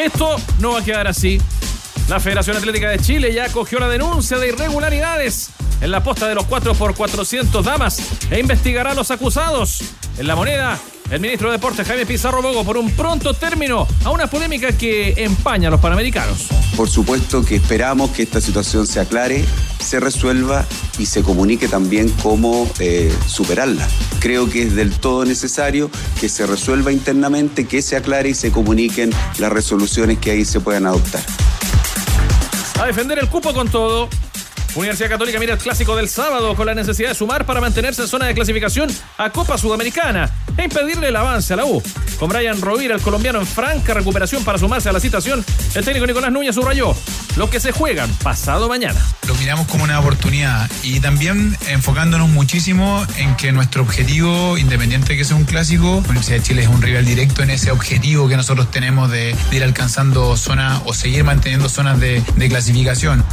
Esto no va a quedar así. La Federación Atlética de Chile ya acogió la denuncia de irregularidades en la posta de los 4x400 damas e investigará a los acusados. En la moneda, el ministro de Deportes Jaime Pizarro Bogo por un pronto término a una polémica que empaña a los panamericanos. Por supuesto que esperamos que esta situación se aclare, se resuelva y se comunique también cómo eh, superarla. Creo que es del todo necesario que se resuelva internamente, que se aclare y se comuniquen las resoluciones que ahí se puedan adoptar. A defender el cupo con todo. Universidad Católica mira el clásico del sábado con la necesidad de sumar para mantenerse en zona de clasificación a Copa Sudamericana e impedirle el avance a la U. Con Brian Rovira, el colombiano en franca recuperación para sumarse a la citación, el técnico Nicolás Núñez subrayó lo que se juegan pasado mañana. Lo miramos como una oportunidad y también enfocándonos muchísimo en que nuestro objetivo, independiente de que sea un clásico, la Universidad de Chile es un rival directo en ese objetivo que nosotros tenemos de, ir alcanzando zonas o seguir manteniendo zonas de clasificación.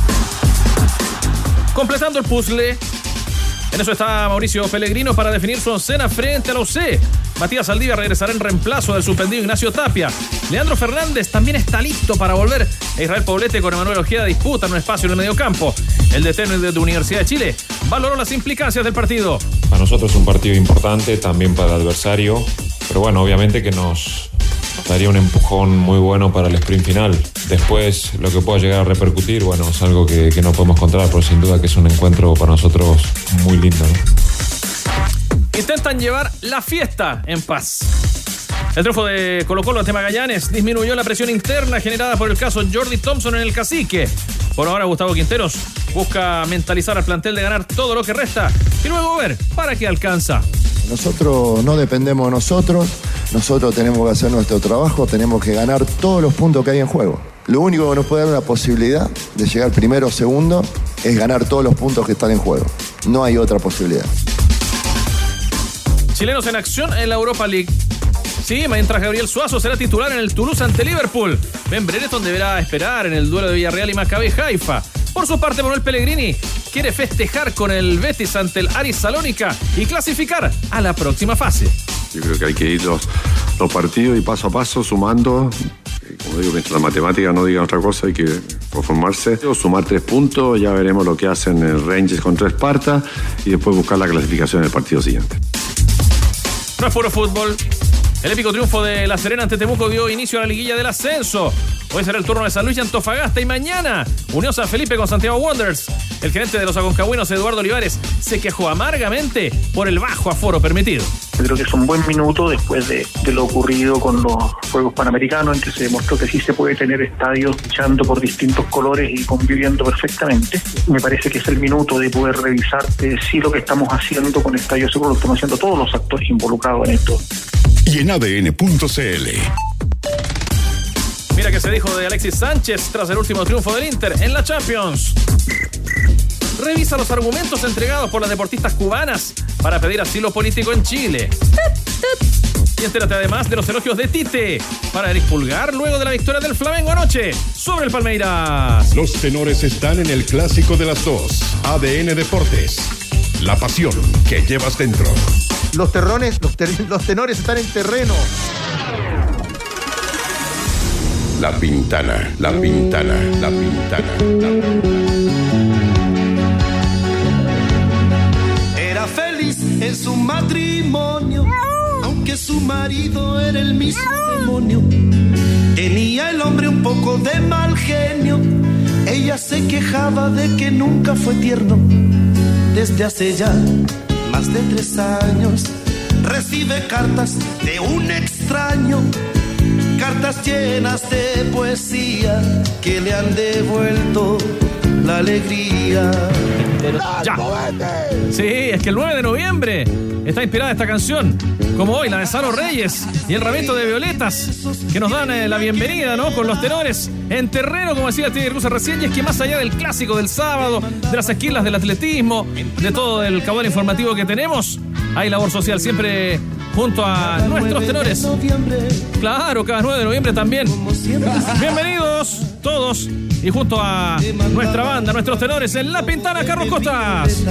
Completando el puzzle. En eso está Mauricio Pellegrino para definir su oncena frente a la UC. Matías Saldivia regresará en reemplazo del suspendido Ignacio Tapia. Leandro Fernández también está listo para volver. Israel Poblete con Emanuel Ojeda disputan un espacio en el mediocampo. El DT de la Universidad de Chile valoró las implicancias del partido. Para nosotros es un partido importante, también para el adversario. Pero bueno, obviamente que nos, daría un empujón muy bueno para el sprint final. Después, lo que pueda llegar a repercutir, bueno, es algo que, no podemos controlar, pero sin duda que es un encuentro para nosotros muy lindo. Intentan llevar la fiesta en paz. El triunfo de Colo Colo ante Magallanes disminuyó la presión interna generada por el caso Jordi Thompson en el cacique. Por ahora, Gustavo Quinteros busca mentalizar al plantel de ganar todo lo que resta y luego ver para qué alcanza. Nosotros no dependemos de nosotros, nosotros tenemos que hacer nuestro trabajo, tenemos que ganar todos los puntos que hay en juego. Lo único que nos puede dar una posibilidad de llegar primero o segundo es ganar todos los puntos que están en juego. No hay otra posibilidad. Chilenos en acción en la Europa League. Sí, mientras Gabriel Suazo será titular en el Toulouse ante Liverpool. Ben Brereton deberá esperar en el duelo de Villarreal y Maccabi Haifa. Por su parte, Manuel Pellegrini quiere festejar con el Betis ante el Aris Salónica y clasificar a la próxima fase. Yo creo que hay que ir los, los partidos y paso a paso sumando. Como digo, mientras la matemática no diga otra cosa, hay que conformarse. Sumar tres puntos, ya veremos lo que hacen el Rangers contra Esparta y después buscar la clasificación en el partido siguiente. No es puro fútbol. El épico triunfo de La Serena ante Temuco dio inicio a la liguilla del ascenso. Hoy será el turno de San Luis y Antofagasta y mañana Unión San Felipe con Santiago Wanderers. El gerente de los Aconcagüinos, Eduardo Olivares, se quejó amargamente por el bajo aforo permitido. Creo que es un buen minuto después de, de, lo ocurrido con los Juegos Panamericanos, en que se demostró que sí se puede tener estadios luchando por distintos colores y conviviendo perfectamente. Me parece que es el minuto de poder revisar eh, si lo que estamos haciendo con estadios seguros lo estamos haciendo todos los actores involucrados en esto. Y en ADN.cl. Mira que se dijo de Alexis Sánchez tras el último triunfo del Inter en la Champions. Revisa los argumentos entregados por las deportistas cubanas para pedir asilo político en Chile. Y entérate además de los elogios de Tite para Eric Pulgar luego de la victoria del Flamengo anoche sobre el Palmeiras. Los tenores están en el clásico de las dos. ADN Deportes. La pasión que llevas dentro. Los terrones, los, ter los tenores están en terreno. La Pintana, la Pintana, la Pintana, la Pintana. Era feliz en su matrimonio, aunque su marido era el mismo demonio. Tenía el hombre un poco de mal genio, ella se quejaba de que nunca fue tierno. Desde hace ya más de tres años recibe cartas de un extraño cartas llenas de poesía que le han devuelto la alegría. Sí, es que el 9 de noviembre está inspirada esta canción como hoy, la de Salo Reyes y el ramito de Violetas, que nos dan eh, la bienvenida, ¿no? Con los tenores en terreno, como decía Tigre Cruz recién, y es que más allá del clásico del sábado, de las esquilas del atletismo, de todo el caudal informativo que tenemos, hay labor social siempre junto a nuestros tenores. Claro, cada 9 de noviembre también. Bienvenidos todos y junto a nuestra banda, nuestros tenores en La Pintana, Carlos Costas.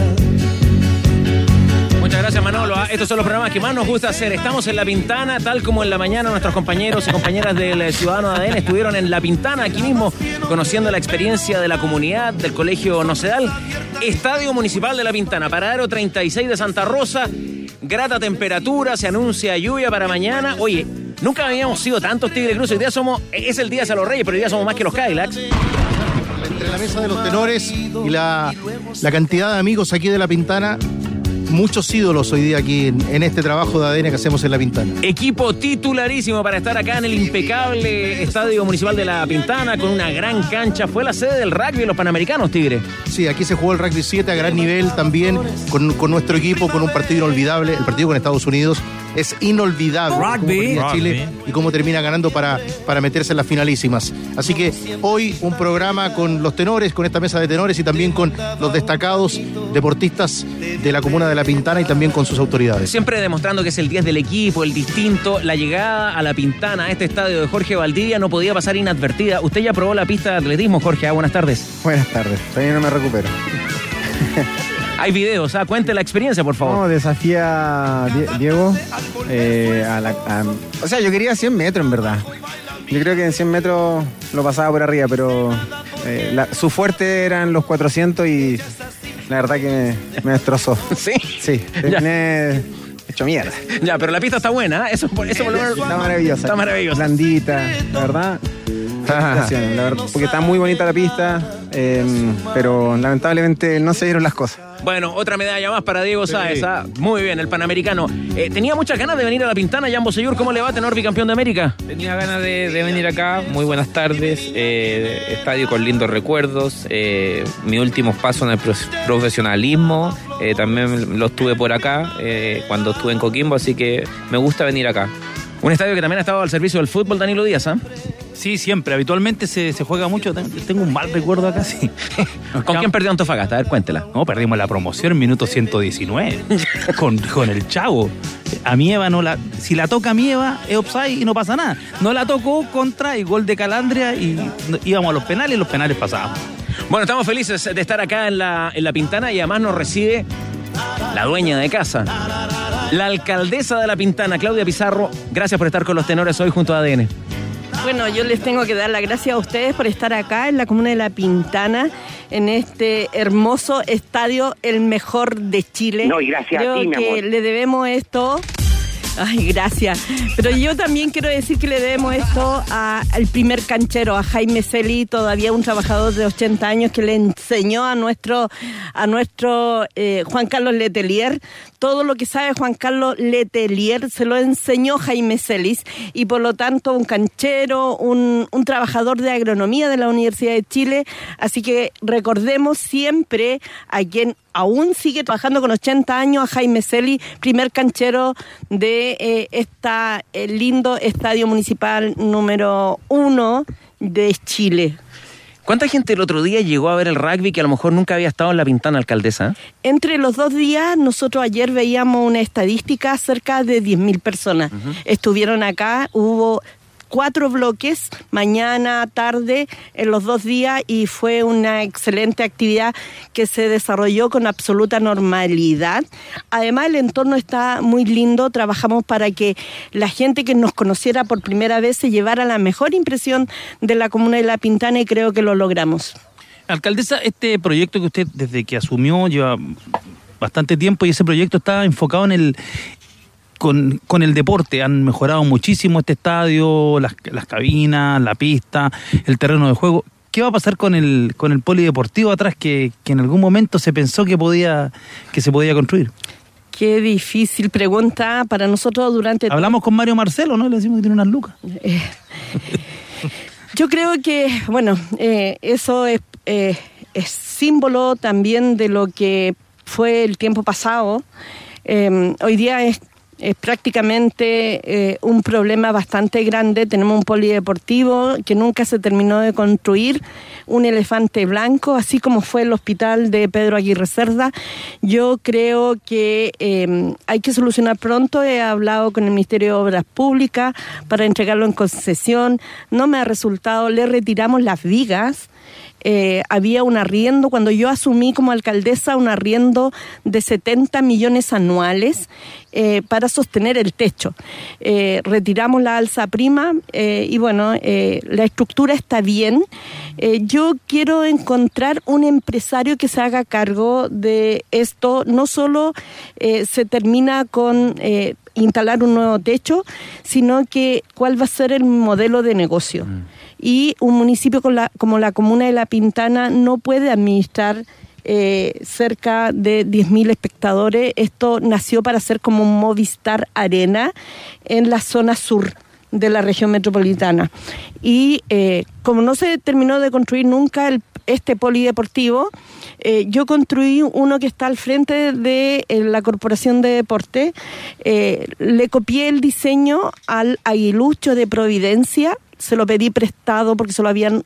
Muchas gracias Manolo. Ah, Estos son los programas que más nos gusta hacer. Estamos en La Pintana, tal como en la mañana nuestros compañeros y compañeras del Ciudadano de ADN estuvieron en La Pintana, aquí mismo, conociendo la experiencia de la comunidad del Colegio Nocedal. Estadio Municipal de La Pintana, paradero 36 de Santa Rosa. Grata temperatura, se anuncia lluvia para mañana. Oye, nunca habíamos sido tantos Tigre Cruz. Hoy día somos, es el día de los Reyes, pero hoy día somos más que los Cadillacs. Entre la mesa de los tenores y la, la cantidad de amigos aquí de La Pintana, muchos ídolos hoy día aquí en, en este trabajo de ADN que hacemos en La Pintana. Equipo titularísimo para estar acá en el impecable Estadio Municipal de La Pintana con una gran cancha. Fue la sede del rugby de los Panamericanos, Tigre. Sí, aquí se jugó el rugby 7 a gran nivel también con, con nuestro equipo, con un partido inolvidable, el partido con Estados Unidos. Es inolvidable Rugby. Chile y cómo termina ganando para, para meterse en las finalísimas. Así que hoy un programa con los tenores, con esta mesa de tenores y también con los destacados deportistas de la comuna de La Pintana y también con sus autoridades. Siempre demostrando que es el 10 del equipo, el distinto. La llegada a La Pintana, a este estadio de Jorge Valdivia, no podía pasar inadvertida. Usted ya probó la pista de atletismo, Jorge. Ah, buenas tardes. Buenas tardes, todavía no me recupero. Hay videos, ah, cuente la experiencia, por favor. No, desafía Diego. eh, a la- a- o sea, yo quería 100 metros en verdad. Yo creo que en 100 metros lo pasaba por arriba, pero eh, la- su fuerte eran los 400 y la verdad que me, me destrozó. ¿Sí? Sí, terminé hecho mierda. Ya, pero la pista está buena, ¿ah? eso, eso por lo menos- Está maravillosa. Está maravillosa. Blandita, la verdad. Felicitaciones, la verdad, porque está muy bonita la pista, eh, pero lamentablemente no se dieron las cosas. Bueno, otra medalla más para Diego Sáez. ah. Muy bien, el panamericano. Eh, tenía muchas ganas de venir a La Pintana, Jan Bosellur. ¿Cómo le va, tenor bicampeón de América? Tenía ganas de, de venir acá. Muy buenas tardes. eh, estadio con lindos recuerdos. eh, mi último paso en el profesionalismo. eh, también lo estuve por acá eh, cuando estuve en Coquimbo, así que me gusta venir acá. Un estadio que también ha estado al servicio del fútbol, Danilo Díaz, ¿ah? Sí, siempre. Habitualmente se, se juega mucho. Ten- Tengo un mal recuerdo acá, sí. ¿Con quién perdió Antofagasta? A ver, cuéntela. No, perdimos la promoción, minuto 119. con, con el Chavo. A Mieva no la. Si la toca Mieva, es offside y no pasa nada. No la tocó contra y gol de Calandria y no- íbamos a los penales y los penales pasábamos. Bueno, estamos felices de estar acá en la, en la Pintana y además nos recibe la dueña de casa, la alcaldesa de la Pintana, Claudia Pizarro. Gracias por estar con los tenores hoy junto a ADN. Bueno, yo les tengo que dar las gracias a ustedes por estar acá en la comuna de La Pintana, en este hermoso estadio, el mejor de Chile. No, y gracias a ti, mi que amor. le debemos esto. Ay, gracias. Pero yo también quiero decir que le debemos esto al primer canchero, a Jaime Celi, todavía un trabajador de 80 años que le enseñó a nuestro, a nuestro eh, Juan Carlos Letelier. Todo lo que sabe Juan Carlos Letelier se lo enseñó Jaime Celis y por lo tanto un canchero, un, un trabajador de agronomía de la Universidad de Chile. Así que recordemos siempre a quien aún sigue trabajando con 80 años, a Jaime Celi, primer canchero de eh, esta eh, lindo estadio municipal número uno de Chile. ¿Cuánta gente el otro día llegó a ver el rugby que a lo mejor nunca había estado en la Pintana, alcaldesa? Entre los dos días, nosotros ayer veíamos una estadística, cerca de 10.000 personas estuvieron acá, hubo cuatro bloques, mañana, tarde, en los dos días, y fue una excelente actividad que se desarrolló con absoluta normalidad. Además, el entorno está muy lindo, trabajamos para que la gente que nos conociera por primera vez se llevara la mejor impresión de la comuna de La Pintana y creo que lo logramos. Alcaldesa, este proyecto que usted desde que asumió lleva bastante tiempo y ese proyecto está enfocado en el con, con el deporte. Han mejorado muchísimo este estadio, las, las cabinas, la pista, el terreno de juego. ¿Qué va a pasar con el con el polideportivo atrás que, que en algún momento se pensó que podía que se podía construir? Qué difícil pregunta para nosotros durante... Hablamos con Mario Marcelo, ¿no? Le decimos que tiene unas lucas. Eh, yo creo que, bueno, eh, eso es, eh, es símbolo también de lo que fue el tiempo pasado. Eh, hoy día es es prácticamente eh, un problema bastante grande. Tenemos un polideportivo que nunca se terminó de construir, un elefante blanco, así como fue el hospital de Pedro Aguirre Cerda. Yo creo que eh, hay que solucionar pronto. He hablado con el Ministerio de Obras Públicas para entregarlo en concesión. No me ha resultado. Le retiramos las vigas eh, había un arriendo, cuando yo asumí como alcaldesa, un arriendo de 70 millones anuales eh, para sostener el techo. Eh, retiramos la alza prima y bueno, la estructura está bien. yo quiero encontrar un empresario que se haga cargo de esto. No solo se termina con instalar un nuevo techo, sino que cuál va a ser el modelo de negocio. Mm y un municipio como la comuna de La Pintana no puede administrar eh, cerca de 10.000 espectadores. Esto nació para ser como un Movistar Arena en la zona sur de la región metropolitana. Y eh, como no se terminó de construir nunca este polideportivo, eh, yo construí uno que está al frente de la Corporación de Deporte. le copié el diseño al aguilucho de Providencia se lo pedí prestado porque se lo habían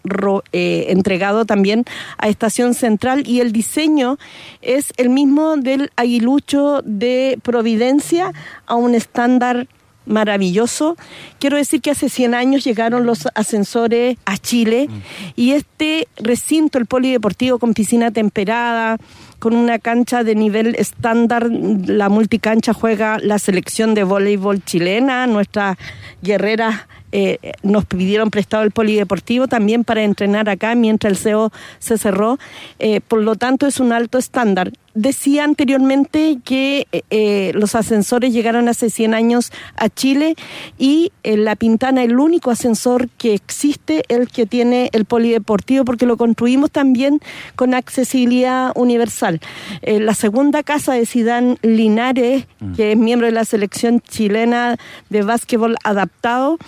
eh, entregado también a Estación Central y el diseño es el mismo del aguilucho de Providencia a un estándar maravilloso. Quiero decir que hace 100 años llegaron los ascensores a Chile y este recinto, el polideportivo con piscina temperada, con una cancha de nivel estándar, la multicancha juega la selección de voleibol chilena, nuestra guerrera eh, nos pidieron prestado el polideportivo también para entrenar acá mientras el CEO se cerró. Eh, por lo tanto, es un alto estándar. Decía anteriormente que eh, los ascensores llegaron hace 100 años a Chile y La Pintana, el único ascensor que existe, el que tiene el polideportivo, porque lo construimos también con accesibilidad universal. la segunda casa de Sidán Linares, mm. que es miembro de la selección chilena de básquetbol adaptado,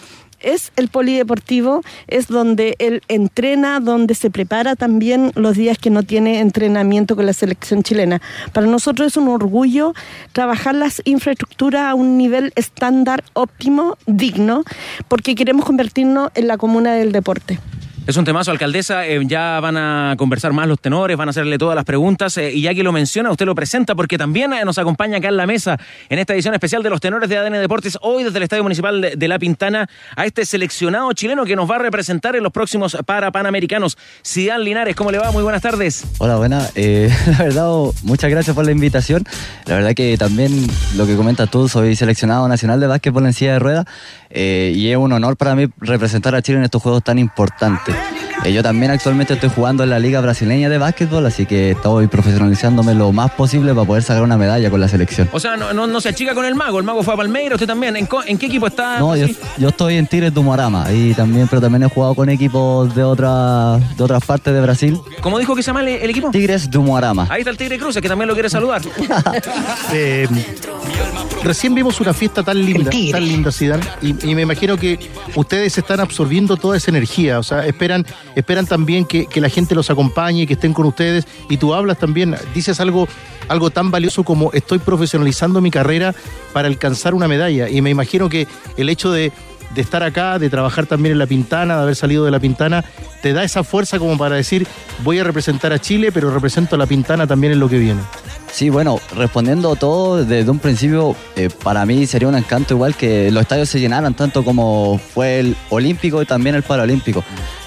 es el polideportivo, es donde él entrena, donde se prepara también los días que no tiene entrenamiento con la selección chilena. Para nosotros es un orgullo trabajar las infraestructuras a un nivel estándar óptimo, digno, porque queremos convertirnos en la comuna del deporte. Es un temazo, alcaldesa. Eh, ya van a conversar más los tenores, van a hacerle todas las preguntas. Eh, y ya que lo menciona, usted lo presenta porque también eh, nos acompaña acá en la mesa en esta edición especial de los tenores de ADN Deportes, hoy desde el Estadio Municipal de, La Pintana, a este seleccionado chileno que nos va a representar en los próximos para Panamericanos. Cian Linares, ¿cómo le va? Muy buenas tardes. Hola, buena. la verdad, muchas gracias por la invitación. La verdad que también lo que comentas tú, soy seleccionado nacional de básquetbol en de ruedas. Y es un honor para mí representar a Chile en estos juegos tan importantes. Eh, yo también actualmente estoy jugando en la Liga Brasileña de Básquetbol, así que estoy profesionalizándome lo más posible para poder sacar una medalla con la selección. O sea, no, no, se achica con el mago, el mago fue a Palmeiras, usted también. ¿En, qué equipo está? No, yo, estoy en Tigres do Moarama, y también, pero también he jugado con equipos de, otra, de otras partes de Brasil. ¿Cómo dijo que se llama el, equipo? Tigres do Moarama. Ahí está el Tigre Cruz, que también lo quiere saludar. Eh, recién vimos una fiesta tan linda, tan linda, Zidane, y, y me imagino que ustedes están absorbiendo toda esa energía, o sea, esperan esperan también que, la gente los acompañe, que estén con ustedes. Y tú hablas también, dices algo, algo tan valioso como estoy profesionalizando mi carrera para alcanzar una medalla. Y me imagino que el hecho de, de estar acá, de trabajar también en La Pintana, de haber salido de La Pintana, te da esa fuerza como para decir, voy a representar a Chile, pero represento a La Pintana también en lo que viene. Sí, bueno, respondiendo todo desde un principio, eh, para mí sería un encanto igual que los estadios se llenaran tanto como fue el olímpico y también el paralímpico.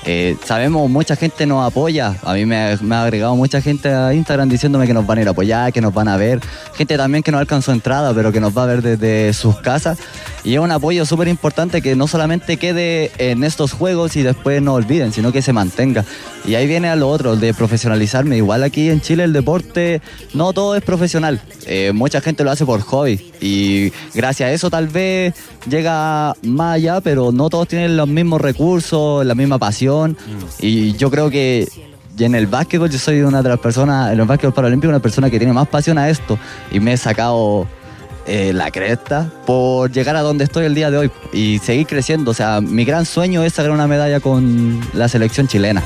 Eh, sabemos, mucha gente nos apoya. A mí me, ha agregado mucha gente a Instagram diciéndome que nos van a ir a apoyar, que nos van a ver. Gente también que no alcanzó entrada, pero que nos va a ver desde sus casas. Y es un apoyo súper importante que no solamente quede en estos juegos y después no olviden, sino que se mantenga. Y ahí viene a lo otro, de profesionalizarme. Igual aquí en Chile el deporte no todo es profesional. Eh, mucha gente lo hace por hobby. Y gracias a eso tal vez llega más allá, pero no todos tienen los mismos recursos, la misma pasión y yo creo que en el básquetbol yo soy una de las personas, en el básquetbol paralímpico, una persona que tiene más pasión a esto y me he sacado eh, la cresta por llegar a donde estoy el día de hoy y seguir creciendo. O sea, mi gran sueño es sacar una medalla con la selección chilena.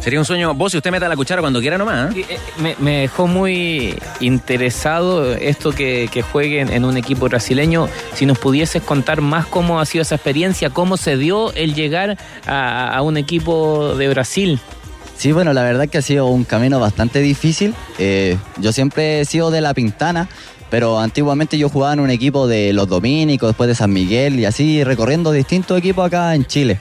Sería un sueño. Vos, si usted meta la cuchara cuando quiera nomás. ¿eh? Eh, Me, me dejó muy interesado esto que, que jueguen en un equipo brasileño. Si nos pudieses contar más cómo ha sido esa experiencia, cómo se dio el llegar a, a un equipo de Brasil. Sí, bueno, la verdad que ha sido un camino bastante difícil. Eh, yo siempre he sido de La Pintana, pero antiguamente yo jugaba en un equipo de los Dominicos, después de San Miguel y así recorriendo distintos equipos acá en Chile.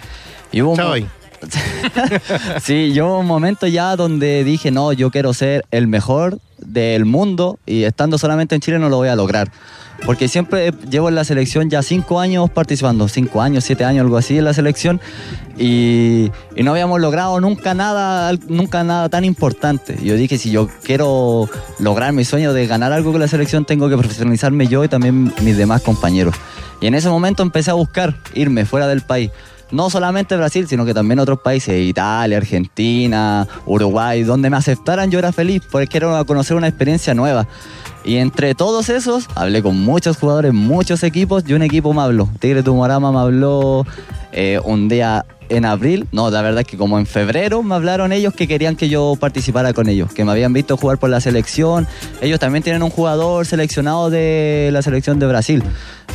Y hubo un. sí, yo un momento ya donde dije, no, yo quiero ser el mejor del mundo y estando solamente en Chile no lo voy a lograr. Porque siempre llevo en la selección ya cinco años participando, cinco años, siete años, algo así en la selección, y, y no habíamos logrado nunca nada, nunca nada tan importante. Yo dije, si yo quiero lograr mi sueño de ganar algo con la selección, tengo que profesionalizarme yo y también mis demás compañeros. Y en ese momento empecé a buscar irme fuera del país. No solamente Brasil, sino que también otros países, Italia, Argentina, Uruguay, donde me aceptaran yo era feliz, porque era conocer una experiencia nueva. Y entre todos esos, hablé con muchos jugadores, muchos equipos, y un equipo me habló. Tigre Tumorama me habló eh, un día en abril, no, la verdad es que como en febrero me hablaron ellos que querían que yo participara con ellos, que me habían visto jugar por la selección. Ellos también tienen un jugador seleccionado de la selección de Brasil.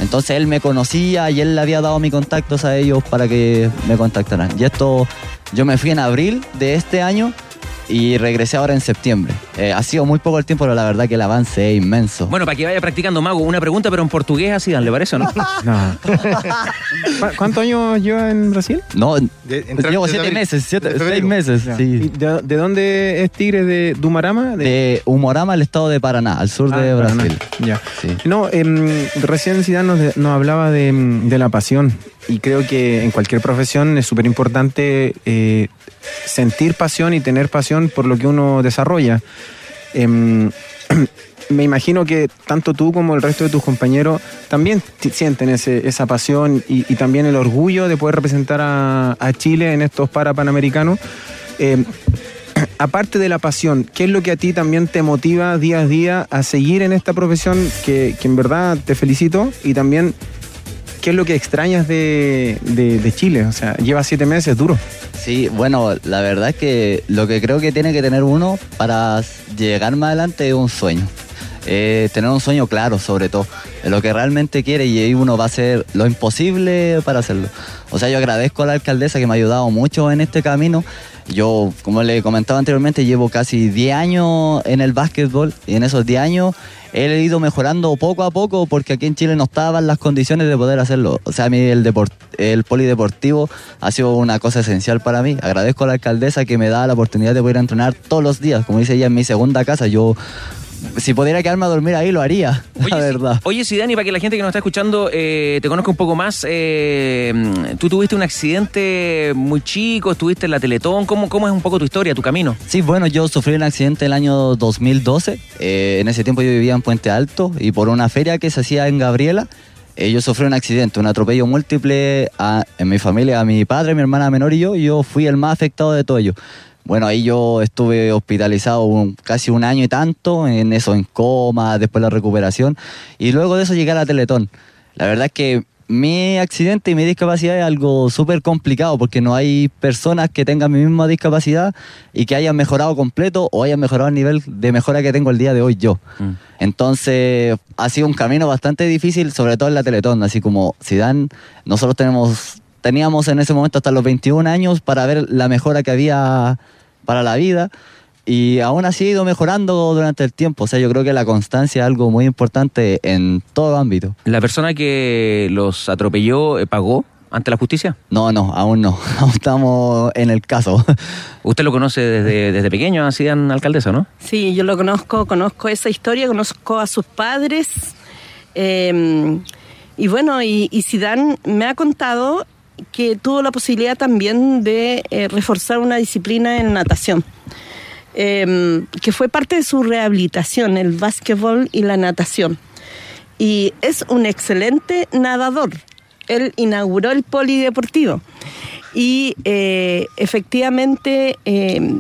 Entonces él me conocía y él le había dado mis contactos a ellos para que me contactaran. Y esto, yo me fui en abril de este año y regresé ahora en septiembre. Eh, ha sido muy poco el tiempo, pero la verdad que el avance es inmenso. Bueno, para que vaya practicando, Mago, una pregunta, pero en portugués así, ¿le parece o no? No. ¿Cu- ¿Cuántos años lleva en Brasil? No, entraste llevo siete abril, meses, siete- seis meses, Ya. sí. ¿Y de, de dónde es Tigre? ¿De Dumarama? De Humorama, el estado de Paraná, al sur Ah, de. Brasil. Ya. Sí. No, em, recién Zidane nos, de- nos hablaba de, de la pasión y creo que en cualquier profesión es súper importante eh, sentir pasión y tener pasión por lo que uno desarrolla. Em, me imagino que tanto tú como el resto de tus compañeros también sienten ese- esa pasión y, y también el orgullo de poder representar a, a Chile en estos Parapanamericanos. Em, aparte de la pasión, ¿qué es lo que a ti también te motiva día a día a seguir en esta profesión que, que en verdad te felicito? Y también, ¿qué es lo que extrañas de, de- Chile? O sea, lleva siete meses duro. Sí, bueno, la verdad es que lo que creo que tiene que tener uno para llegar más adelante es un sueño. Tener un sueño claro, sobre todo, lo que realmente quiere y uno va a hacer lo imposible para hacerlo. O sea, yo agradezco a la alcaldesa que me ha ayudado mucho en este camino. Yo, como le comentaba anteriormente, llevo casi 10 años en el básquetbol y en esos 10 años he ido mejorando poco a poco porque aquí en Chile no estaban las condiciones de poder hacerlo. O sea, a mí el, deport- el polideportivo ha sido una cosa esencial para mí. Agradezco a la alcaldesa que me da la oportunidad de poder entrenar todos los días. Como dice ella, en mi segunda casa, yo si pudiera quedarme a dormir ahí lo haría, la verdad. Oye, Sidani, para que la gente que nos está escuchando eh, te conozca un poco más, eh, tú tuviste un accidente muy chico, estuviste en la Teletón, ¿cómo, ¿cómo es un poco tu historia, tu camino? Sí, bueno, yo sufrí un accidente el año 2012. Eh, en ese tiempo yo vivía en Puente Alto y por una feria que se hacía en Gabriela, yo sufrí un accidente, un atropello múltiple a- en mi familia, a mi padre, mi hermana menor y yo, y yo fui el más afectado de todo ello. Bueno, ahí yo estuve hospitalizado un- casi un año y tanto, en eso, en coma, después la recuperación, y luego de eso llegué a la Teletón. La verdad es que mi accidente y mi discapacidad es algo súper complicado porque no hay personas que tengan mi misma discapacidad y que hayan mejorado completo o hayan mejorado el nivel de mejora que tengo el día de hoy yo. Entonces ha sido un camino bastante difícil, sobre todo en la Teletón, así como Zidane, nosotros tenemos, teníamos en ese momento hasta los 21 años para ver la mejora que había para la vida y aún así he ido mejorando durante el tiempo. O sea, yo creo que la constancia es algo muy importante en todo ámbito. ¿La persona que los atropelló eh, pagó ante la justicia? No, no, aún no. Aún estamos en el caso. Usted lo conoce desde, desde pequeño, a Sidán alcaldesa, ¿no? Sí, yo lo conozco, conozco esa historia, conozco a sus padres. eh, y bueno, y, y Zidane me ha contado que tuvo la posibilidad también de eh, reforzar una disciplina en natación, eh, que fue parte de su rehabilitación, el básquetbol y la natación. Y es un excelente nadador. Él inauguró el polideportivo. Y eh, efectivamente, eh,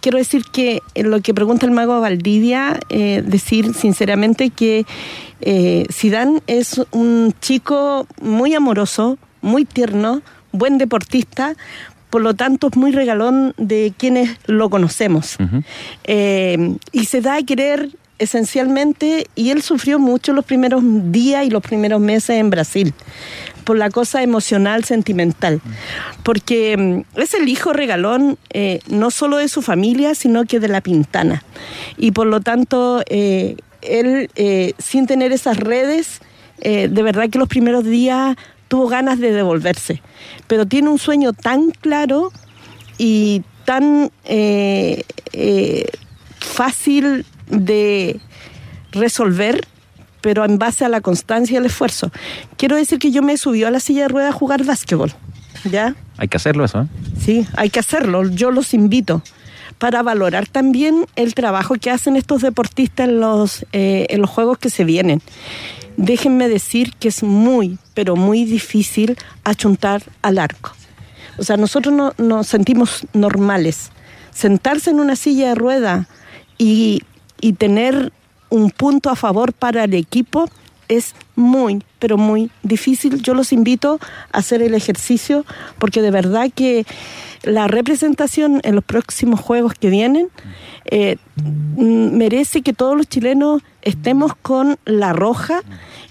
quiero decir que lo que pregunta el mago Valdivia, eh, decir sinceramente que Zidane es un chico muy amoroso, muy tierno, buen deportista, por lo tanto es muy regalón de quienes lo conocemos. Eh, y se da a querer esencialmente, y él sufrió mucho los primeros días y los primeros meses en Brasil, por la cosa emocional, sentimental, porque mm, es el hijo regalón eh, no solo de su familia, sino que de la Pintana. Y por lo tanto, eh, él, sin tener esas redes, de verdad que los primeros días tuvo ganas de devolverse, pero tiene un sueño tan claro y tan fácil de resolver pero en base a la constancia y el esfuerzo. Quiero decir que yo me subí a la silla de ruedas a jugar básquetbol, ¿ya? Hay que hacerlo eso, ¿eh? Sí, hay que hacerlo, yo los invito para valorar también el trabajo que hacen estos deportistas en los, eh, en los juegos que se vienen. Déjenme decir que es muy, pero muy difícil achuntar al arco. O sea, nosotros no, nos sentimos normales. Sentarse en una silla de rueda y, y tener un punto a favor para el equipo es muy, pero muy difícil. Yo los invito a hacer el ejercicio porque de verdad que la representación en los próximos juegos que vienen eh, merece que todos los chilenos estemos con la roja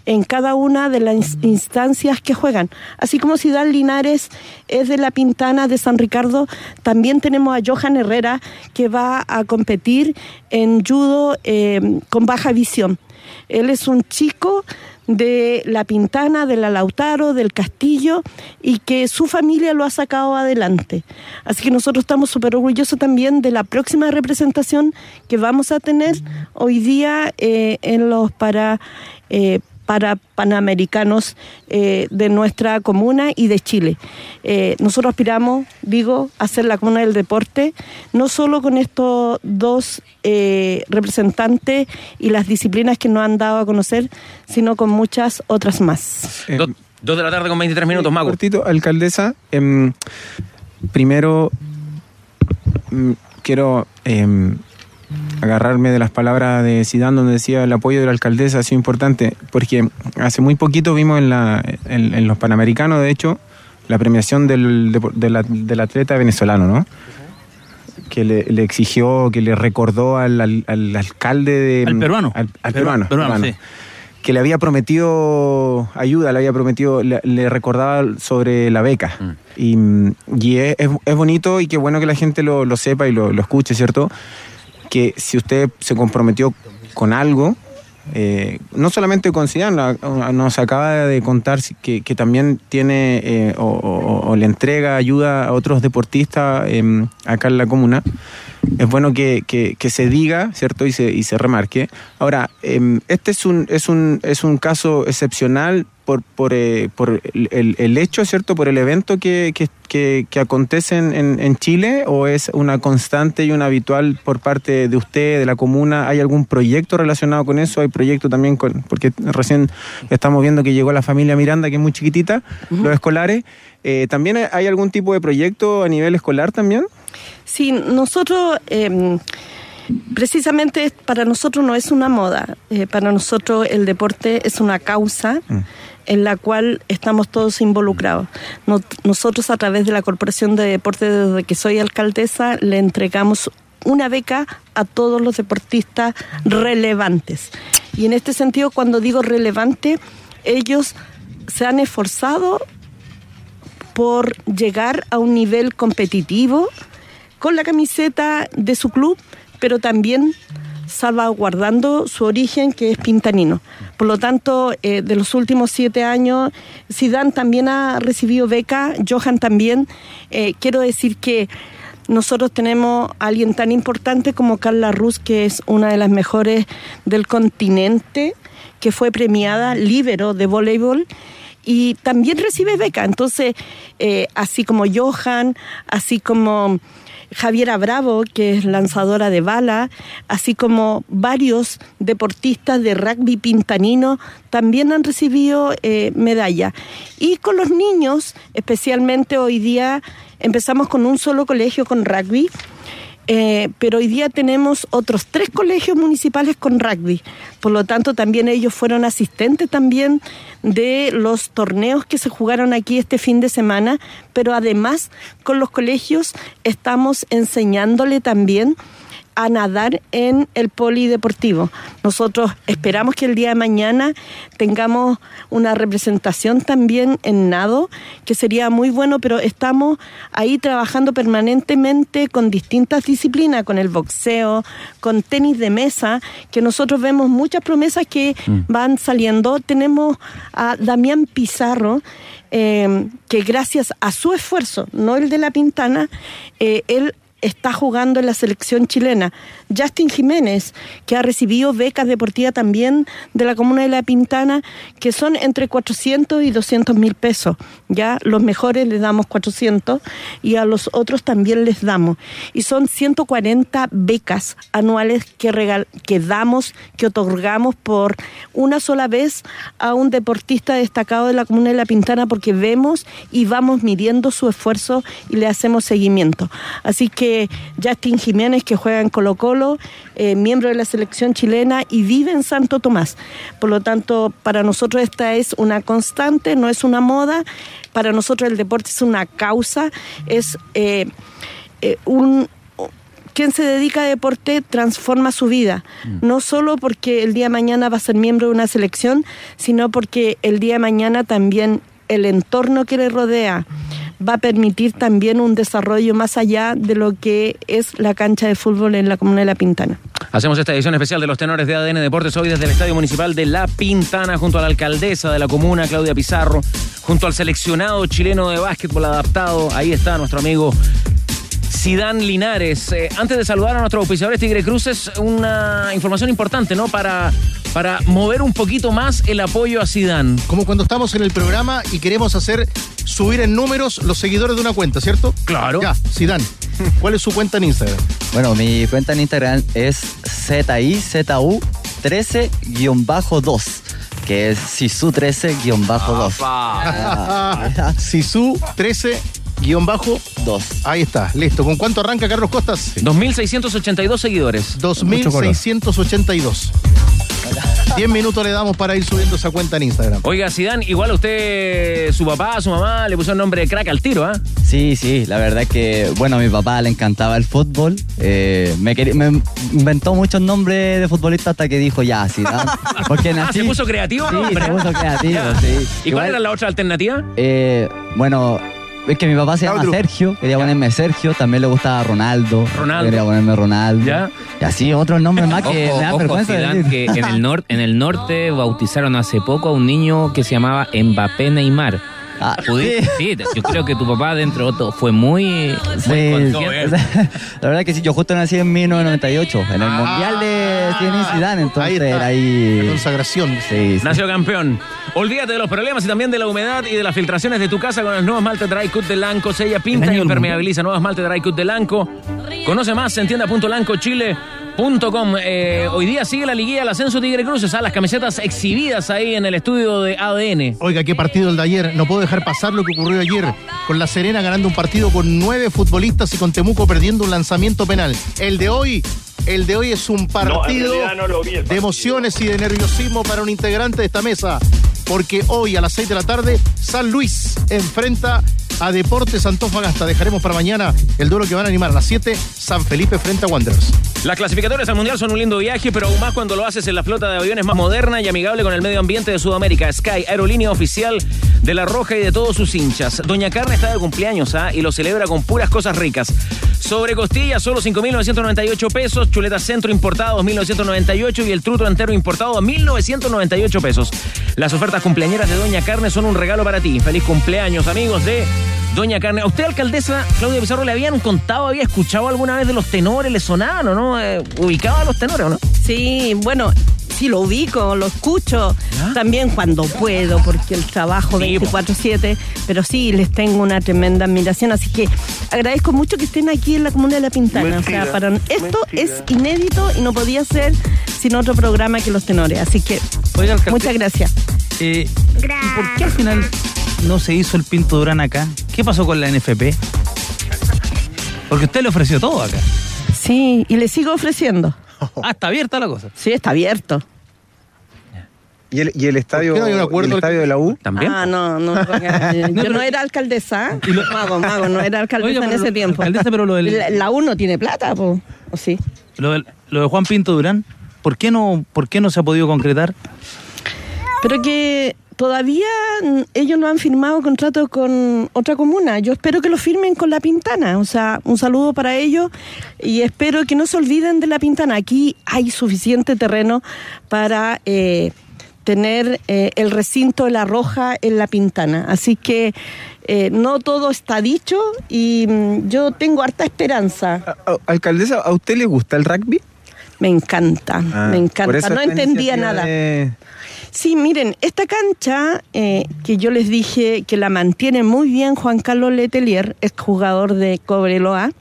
en cada una de las instancias que juegan. Así como Ciudad Linares es de la Pintana de San Ricardo, también tenemos a Johan Herrera que va a competir en judo eh, con baja visión. Él es un chico de la Pintana, de la Lautaro, del Castillo y que su familia lo ha sacado adelante. Así que nosotros estamos súper orgullosos también de la próxima representación que vamos a tener hoy día eh, en los para eh, para panamericanos eh, de nuestra comuna y de Chile. Eh, nosotros aspiramos, digo, a ser la comuna del deporte, no solo con estos dos eh, representantes y las disciplinas que nos han dado a conocer, sino con muchas otras más. dos, de la tarde con 23 minutos, Mago. Cortito, alcaldesa. Em, primero, mm, quiero em, agarrarme de las palabras de Sidán donde decía el apoyo de la alcaldesa ha sido importante, porque hace muy poquito vimos en, la, en, los Panamericanos, de hecho, la premiación del, del, atleta venezolano, ¿no? Que le, exigió, que le recordó al, al, alcalde de... Al peruano. Al, peruano, que le había prometido ayuda, le había prometido, le, recordaba sobre la beca. Mm. Y, es, es, bonito y qué bueno que la gente lo, lo sepa y lo, lo escuche, ¿cierto? Que si usted se comprometió con algo, eh, no solamente con Zidane, nos acaba de contar que, también tiene eh, o, le entrega ayuda a otros deportistas em, acá en la comuna. Es bueno que, se diga, ¿cierto? Y se, y se remarque. Ahora, em, este es un, es, un, es un caso excepcional por, por, eh, por el, el, hecho, ¿cierto? Por el evento que, que, que acontece en, en, Chile o es una constante y una habitual por parte de usted, de la comuna? ¿Hay algún proyecto relacionado con eso? ¿Hay proyecto también con, porque recién estamos viendo que llegó la familia Miranda, que es muy chiquitita, los escolares. Eh, ¿También hay algún tipo de proyecto a nivel escolar también? Sí, nosotros... Eh, precisamente para nosotros no es una moda, eh, para nosotros el deporte es una causa. Mm en la cual estamos todos involucrados. nosotros a través de la Corporación de Deportes, desde que soy alcaldesa, le entregamos una beca a todos los deportistas relevantes. Y en este sentido, cuando digo relevante, ellos se han esforzado por llegar a un nivel competitivo con la camiseta de su club, pero también salvaguardando su origen que es pintanino. Por lo tanto, eh, de los últimos siete años, Zidane también ha recibido beca, Johan también. Eh, quiero decir que nosotros tenemos a alguien tan importante como Carla Ruz, que es una de las mejores del continente, que fue premiada líbero de voleibol y también recibe beca. Entonces, eh, así como Johan, así como Javiera Bravo, que es lanzadora de bala, así como varios deportistas de rugby pintanino también han recibido eh, medalla. Y con los niños, especialmente hoy día, empezamos con un solo colegio con rugby. Eh, pero hoy día tenemos otros tres colegios municipales con rugby. Por lo tanto, también ellos fueron asistentes también de los torneos que se jugaron aquí este fin de semana, pero además con los colegios estamos enseñándole también a nadar en el polideportivo. Nosotros esperamos que el día de mañana tengamos una representación también en nado, que sería muy bueno, pero estamos ahí trabajando permanentemente con distintas disciplinas, con el boxeo, con tenis de mesa, que nosotros vemos muchas promesas que Mm. van saliendo. Tenemos a Damián Pizarro, eh, que gracias a su esfuerzo, no el de la Pintana, eh, él está jugando en la selección chilena. Justin Jiménez, que ha recibido becas deportivas también de la comuna de La Pintana, que son entre 400 y 200 mil pesos. Ya los mejores les damos 400 y a los otros también les damos. Y son 140 becas anuales que, regal que damos, que otorgamos por una sola vez a un deportista destacado de la comuna de La Pintana porque vemos y vamos midiendo su esfuerzo y le hacemos seguimiento. Así que Justin Jiménez, que juega en Colo Colo, eh, miembro de la selección chilena y vive en Santo Tomás. Por lo tanto, para nosotros esta es una constante, no es una moda. Para nosotros el deporte es una causa, es eh, eh, un, quien se dedica a deporte transforma su vida, no solo porque el día de mañana va a ser miembro de una selección, sino porque el día de mañana también el entorno que le rodea va a permitir también un desarrollo más allá de lo que es la cancha de fútbol en la comuna de La Pintana. Hacemos esta edición especial de los tenores de ADN Deportes hoy desde el Estadio Municipal de La Pintana junto a la alcaldesa de la comuna, Claudia Pizarro, junto al seleccionado chileno de básquetbol adaptado. Ahí está nuestro amigo Sidán Linares. Eh, antes de saludar a nuestros auspiciadores Tigre Cruces, una información importante, ¿no? Para, para mover un poquito más el apoyo a Sidán. Como cuando estamos en el programa y queremos hacer subir en números los seguidores de una cuenta, ¿cierto? Claro. Ya, Sidán. ¿Cuál es su cuenta en Instagram? Bueno, mi cuenta en Instagram es ZIZU13-2, que es Sisu13-2. Sisu 13 guion bajo 2. Ahí está, listo. ¿Con cuánto arranca Carlos Costas? 2.682 seguidores. 2.682. 10 minutos le damos para ir subiendo esa cuenta en Instagram. Oiga, Sidán, igual a usted, su papá, su mamá, le puso el nombre de crack al tiro, ¿ah? Sí, sí, la verdad que, bueno, a mi papá le encantaba el fútbol. eh, me, quería- me inventó muchos nombres de futbolista hasta que dijo ya, ¿no? Porque Ah, nací. ¿se puso creativo? Sí, hombre? se puso creativo, sí. ¿Y cuál Igual- era la otra alternativa? Eh, bueno, es que mi papá se llama Otro. Sergio, quería ponerme Sergio, también le gustaba Ronaldo. Ronaldo. Quería ponerme Ronaldo. ¿Ya? Y así otros nombres más que Ojo, me da ojo, vergüenza Zidane, decir. que en el, nor- en el norte bautizaron hace poco a un niño que se llamaba Mbappé Neymar. Ah, sí, yo creo que tu papá dentro de todo fue muy, muy Sí, la verdad que sí, yo justo nací en 1998, en el Mundial de Zinedine Zidane, entonces era ahí... La consagración. Sí, sí. Nació campeón. Olvídate de los problemas y también de la humedad y de las filtraciones de tu casa con los nuevos Malte Dry Cut de Lanco. Sella, pinta y impermeabiliza. Nuevos Malte Dry Cut de Lanco. Conoce más en tienda.lancochile.com. Eh, hoy día sigue la liguilla del ascenso Tigre Cruces. a las camisetas exhibidas ahí en el estudio de ADN. Oiga, qué partido el de ayer. No puedo dejar pasar lo que ocurrió ayer. Con La Serena ganando un partido con nueve futbolistas y con Temuco perdiendo un lanzamiento penal. El de hoy, el de hoy es un partido no de emociones y de nerviosismo para un integrante de esta mesa. Porque hoy a las 6 de la tarde, San Luis enfrenta a Deportes Antofagasta. Dejaremos para mañana el duelo que van a animar a las 7, San Felipe frente a Wanderers. Las clasificatorias al Mundial son un lindo viaje, pero aún más cuando lo haces en la flota de aviones más moderna y amigable con el medio ambiente de Sudamérica. Sky, aerolínea oficial de La Roja y de todos sus hinchas. Doña Carne está de cumpleaños ¿ah? y lo celebra con puras cosas ricas. Sobre costillas, solo 5.998 pesos. Chuleta centro importado, 2.998 y el truto entero importado, 1.998 pesos. Las ofertas cumpleañeras de Doña Carne son un regalo para ti. Feliz cumpleaños, amigos de Doña Carne. ¿A usted, alcaldesa Claudia Pizarro, le habían contado, había escuchado alguna vez de los tenores? ¿Le sonaban o no? Eh, ¿Ubicaba a los tenores o no? Sí, bueno, sí lo ubico, lo escucho también cuando puedo, porque el trabajo 24-7, pero sí les tengo una tremenda admiración, así que agradezco mucho que estén aquí en la comuna de La Pintana. o sea, para esto mentira. es inédito y no podía ser sin otro programa que los tenores, así que muchas gracias. Eh, ¿y ¿Por qué al final no se hizo el Pinto Durán acá? ¿Qué pasó con la NFP? Porque usted le ofreció todo acá. Sí, y le sigo ofreciendo. Ah, está abierta la cosa. Sí, está abierto. ¿Y el, y el estadio, qué no hay un acuerdo y el estadio de la U? ¿También? Ah, no, no. Yo no era alcaldesa. Mago, mago, no era alcaldesa Oiga, en pero ese lo- tiempo. alcaldesa, pero lo del- La, la U no tiene plata, po. ¿O sí? Lo, del- lo de Juan Pinto Durán, ¿por qué no, por qué no se ha podido concretar? Pero que todavía ellos no han firmado contrato con otra comuna. Yo espero que lo firmen con La Pintana. O sea, un saludo para ellos y espero que no se olviden de La Pintana. Aquí hay suficiente terreno para eh, tener eh, el recinto de La Roja en La Pintana. Así que eh, no todo está dicho y mm, yo tengo harta esperanza. Alcaldesa, ¿a usted le gusta el rugby? Me encanta, Ah, me encanta. No entendía nada. de- Sí, miren, esta cancha eh, que yo les dije que la mantiene muy bien Juan Carlos Letelier, ex jugador de Cobreloa,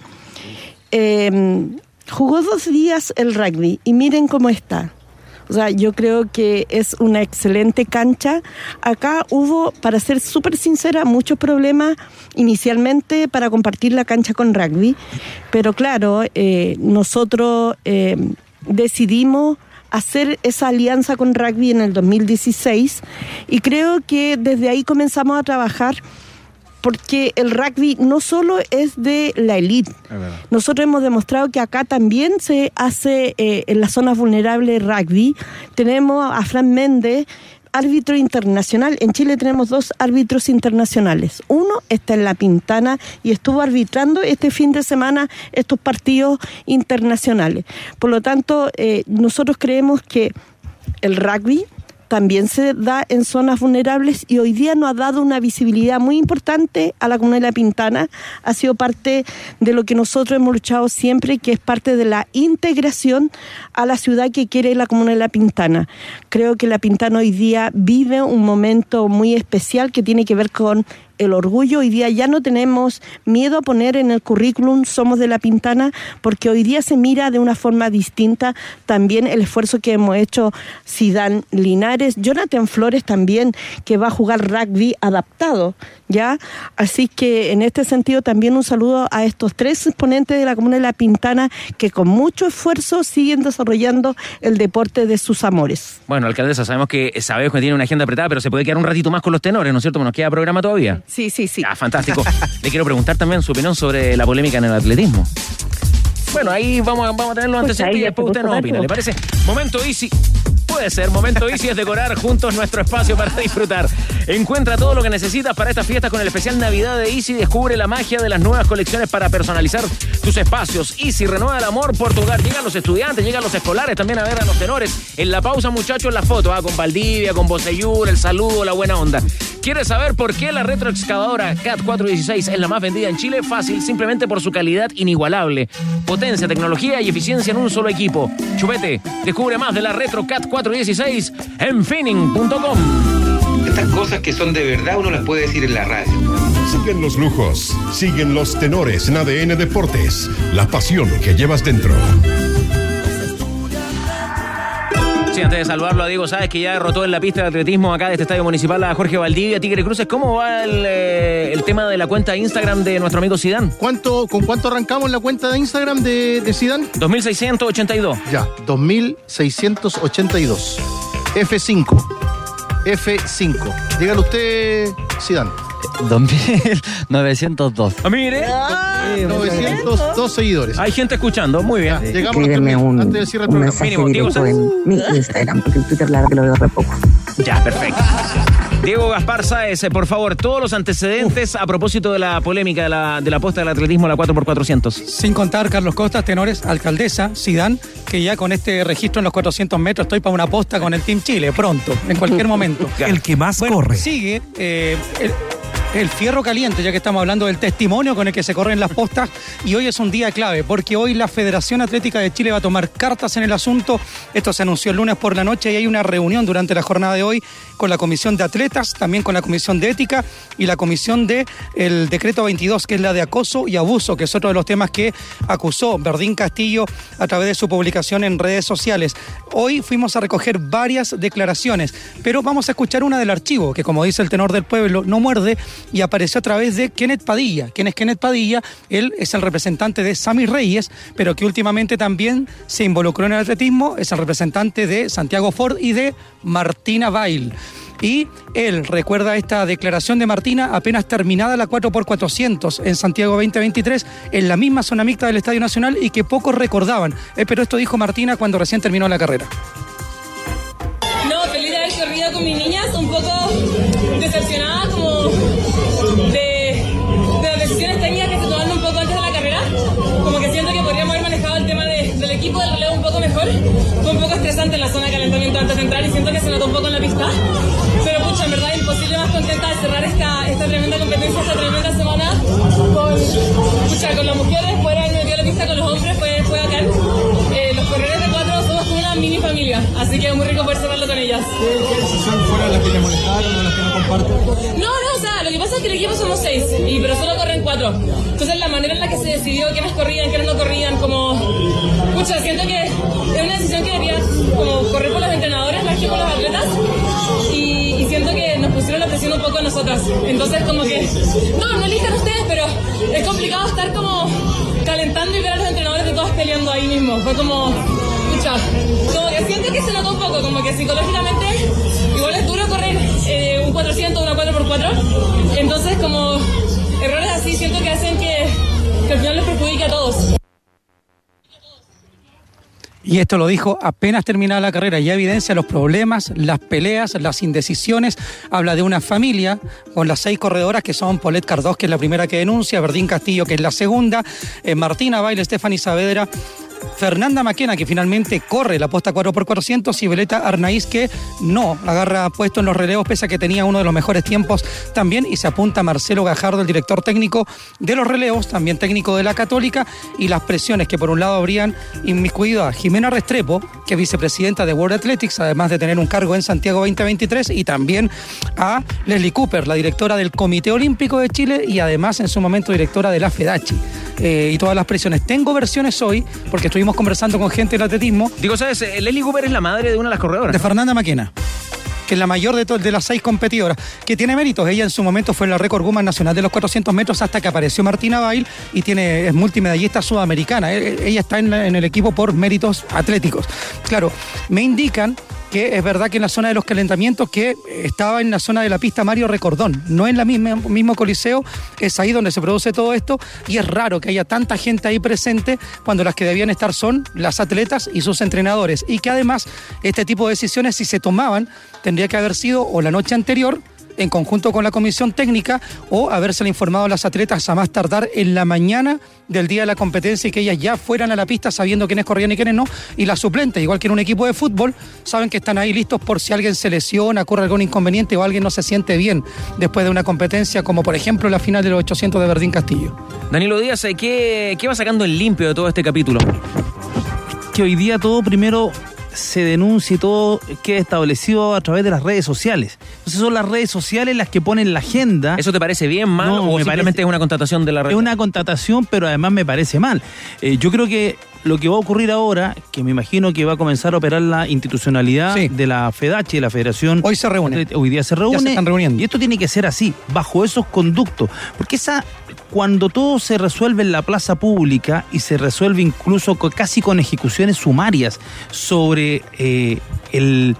eh, jugó dos días el rugby y miren cómo está. O sea, yo creo que es una excelente cancha. Acá hubo, para ser súper sincera, muchos problemas inicialmente para compartir la cancha con rugby, pero claro, eh, nosotros eh, decidimos hacer esa alianza con rugby en el 2016 y creo que desde ahí comenzamos a trabajar porque el rugby no solo es de la élite. Nosotros hemos demostrado que acá también se hace eh, en las zonas vulnerables rugby. Tenemos a Fran Méndez, árbitro internacional. En Chile tenemos dos árbitros internacionales. Uno está en La Pintana y estuvo arbitrando este fin de semana estos partidos internacionales. Por lo tanto, eh, nosotros creemos que el rugby también se da en zonas vulnerables y hoy día nos ha dado una visibilidad muy importante a la comuna de La Pintana. Ha sido parte de lo que nosotros hemos luchado siempre, que es parte de la integración a la ciudad que quiere la comuna de La Pintana. Creo que La Pintana hoy día vive un momento muy especial que tiene que ver con el orgullo. Hoy día ya no tenemos miedo a poner en el currículum Somos de la Pintana, porque hoy día se mira de una forma distinta también el esfuerzo que hemos hecho Sidán Linares, Jonathan Flores también, que va a jugar rugby adaptado, ¿ya? Así que en este sentido también un saludo a estos tres exponentes de la comuna de La Pintana que con mucho esfuerzo siguen desarrollando el deporte de sus amores. Bueno, alcaldesa, sabemos que sabemos que tiene una agenda apretada, pero se puede quedar un ratito más con los tenores, ¿no es cierto? Nos queda programa todavía. Sí, sí, sí. Ah, fantástico. Le quiero preguntar también su opinión sobre la polémica en el atletismo. Bueno, ahí vamos, a- vamos a tener los Pues antecedentes ahí y después te usted nos opina. ¿Le parece? Momento easy. Puede ser, momento easy es decorar juntos nuestro espacio para disfrutar. Encuentra todo lo que necesitas para estas fiestas con el especial Navidad de Easy. Descubre la magia de las nuevas colecciones para personalizar tus espacios. Easy renueva el amor por tu hogar. Llegan los estudiantes, llegan los escolares también a ver a los tenores. En la pausa, muchachos, la foto ah, con Valdivia, con Boseyur, el saludo, la buena onda. ¿Quieres saber por qué la retroexcavadora CAT 416 es la más vendida en Chile? Fácil, simplemente por su calidad inigualable. Potencia, tecnología y eficiencia en un solo equipo. Chupete, descubre más de la Retro CAT 416 en finning.com. Estas cosas que son de verdad uno las puede decir en la radio. Siguen los lujos, siguen los tenores en ADN Deportes, la pasión que llevas dentro. Sí, antes de salvarlo a Diego Sáez, que ya derrotó en la pista de atletismo acá de este estadio municipal a Jorge Valdivia, Tigre Cruces, ¿cómo va el, eh, el tema de la cuenta de Instagram de nuestro amigo Sidán? ¿Cuánto, ¿Con cuánto arrancamos la cuenta de Instagram de, Sidán? 2682. Ya, 2682. F5. F5. Dígalo usted, Sidán. 2902. Ah, mire. 902 seguidores. Hay gente escuchando, muy bien. Llegamos Escríbeme antes, un, antes del cierre del un programa. mensaje Mínimo, Diego directo en mi Instagram, porque el Twitter la verdad que lo veo re poco. Ya, perfecto. Diego Gaspar Sáez, eh, por favor, todos los antecedentes a propósito de la polémica de la, de la apuesta del atletismo a la 4x400. Sin contar Carlos Costas, tenores, alcaldesa, Sidán, que ya con este registro en los 400 metros estoy para una posta con el Team Chile, pronto, en cualquier momento. El que más Bueno, corre. Sigue eh, el, el fierro caliente, ya que estamos hablando del testimonio con el que se corren las postas, y hoy es un día clave, porque hoy la Federación Atlética de Chile va a tomar cartas en el asunto. Esto se anunció el lunes por la noche y hay una reunión durante la jornada de hoy con la Comisión de Atletas, también con la Comisión de Ética y la Comisión de el Decreto 22, que es la de acoso y abuso, que es otro de los temas que acusó Verdín Castillo a través de su publicación en redes sociales. Hoy fuimos a recoger varias declaraciones, pero vamos a escuchar una del archivo, que como dice el tenor del pueblo, no muerde, y apareció a través de Kenneth Padilla. ¿Quién es Kenneth Padilla? Él es el representante de Sammy Reyes, pero que últimamente también se involucró en el atletismo, es el representante de Santiago Ford y de Martina Bail. Y él recuerda esta declaración de Martina apenas terminada la 4x400 en Santiago 2023, en la misma zona mixta del Estadio Nacional y que pocos recordaban. Eh, pero esto dijo Martina cuando recién terminó la carrera. No, feliz de haber corrido con mis niñas, un poco decepcionada como de, las decisiones técnicas que se tomaron un poco antes de la carrera. Como que siento que podríamos haber manejado el tema de- del equipo del relevo un poco mejor. Fue un poco estresante en la zona de calentamiento antes de entrar y siento que se notó un poco en la pista. En verdad imposible más contenta de cerrar esta, esta tremenda competencia, esta tremenda semana con, con las mujeres, poder haber metido la pista con los hombres fue, fue bacán. Eh, los corredores de cuatro somos como una mini familia, así que es muy rico poder cerrarlo con ellas. fueron las que te molestaron o las que no comparten? No, no, o sea, lo que pasa es que el equipo somos seis, y, pero solo corren cuatro. Entonces la manera en la que se decidió quiénes corrían, quiénes no corrían, como... Pucha, siento que es una decisión que debería como correr por los entrenadores más que por los atletas. Pusieron la presión un poco a nosotras. Entonces como que... No, no elijan ustedes, pero es complicado estar como calentando y ver a los entrenadores de todas peleando ahí mismo. Fue como... Pucha, como que siento que se notó un poco, como que psicológicamente igual es duro correr eh, un 400 una 4x4. Entonces, como errores así siento que hacen que al final les perjudique a todos. Y esto lo dijo apenas terminada la carrera. Ya evidencia los problemas, las peleas, las indecisiones. Habla de una familia con las seis corredoras que son Polet Cardós, que es la primera que denuncia, Verdín Castillo, que es la segunda, eh, Martina Baile, Stephanie Saavedra. Fernanda Maquena, que finalmente corre la posta 4x400, y Violeta Arnaiz, que no agarra puesto en los relevos, pese a que tenía uno de los mejores tiempos también, y se apunta Marcelo Gajardo, el director técnico de los relevos, también técnico de la Católica, y las presiones que por un lado habrían inmiscuido a Jimena Restrepo, que es vicepresidenta de World Athletics, además de tener un cargo en Santiago 2023, y también a Leslie Cooper, la directora del Comité Olímpico de Chile, y además en su momento directora de la FEDACHI. Eh, y todas las presiones. Tengo versiones hoy, porque estuvimos conversando con gente del atletismo. Digo, ¿sabes? Eh, Leslie Cooper es la madre de una de las corredoras. De Fernanda Maquena. Que es la mayor de, de las seis competidoras, que tiene méritos. Ella en su momento fue la récord woman nacional de los 400 metros hasta que apareció Martina Bail y tiene, es multimedallista sudamericana. E- Ella está en, la- en el equipo por méritos atléticos. Claro, me indican que es verdad que en la zona de los calentamientos, que estaba en la zona de la pista Mario Recordón, no en la misma mismo coliseo, es ahí donde se produce todo esto y es raro que haya tanta gente ahí presente cuando las que debían estar son las atletas y sus entrenadores y que además este tipo de decisiones si se tomaban tendría que haber sido o la noche anterior en conjunto con la comisión técnica o habérsele informado a las atletas a más tardar en la mañana del día de la competencia y que ellas ya fueran a la pista sabiendo quiénes corrían y quiénes no. Y las suplentes, igual que en un equipo de fútbol, saben que están ahí listos por si alguien se lesiona, ocurre algún inconveniente o alguien no se siente bien después de una competencia como por ejemplo la final de los 800 de Verdín Castillo. Danilo Díaz, ¿qué, ¿qué va sacando en limpio de todo este capítulo? que hoy día todo primero se denuncia y todo queda establecido a través de las redes sociales. Entonces son las redes sociales las que ponen la agenda. ¿Eso te parece bien, mal No, o me simplemente parece- es una constatación de la red? Es una contratación, pero además me parece mal. Eh, yo creo que lo que va a ocurrir ahora, que me imagino que va a comenzar a operar la institucionalidad de la FEDACH, de la Federación. Hoy se reúne. Hoy día se reúne. Ya se están reuniendo. Y esto tiene que ser así, bajo esos conductos. Porque esa, cuando todo se resuelve en la plaza pública y se resuelve incluso casi con ejecuciones sumarias sobre eh, el.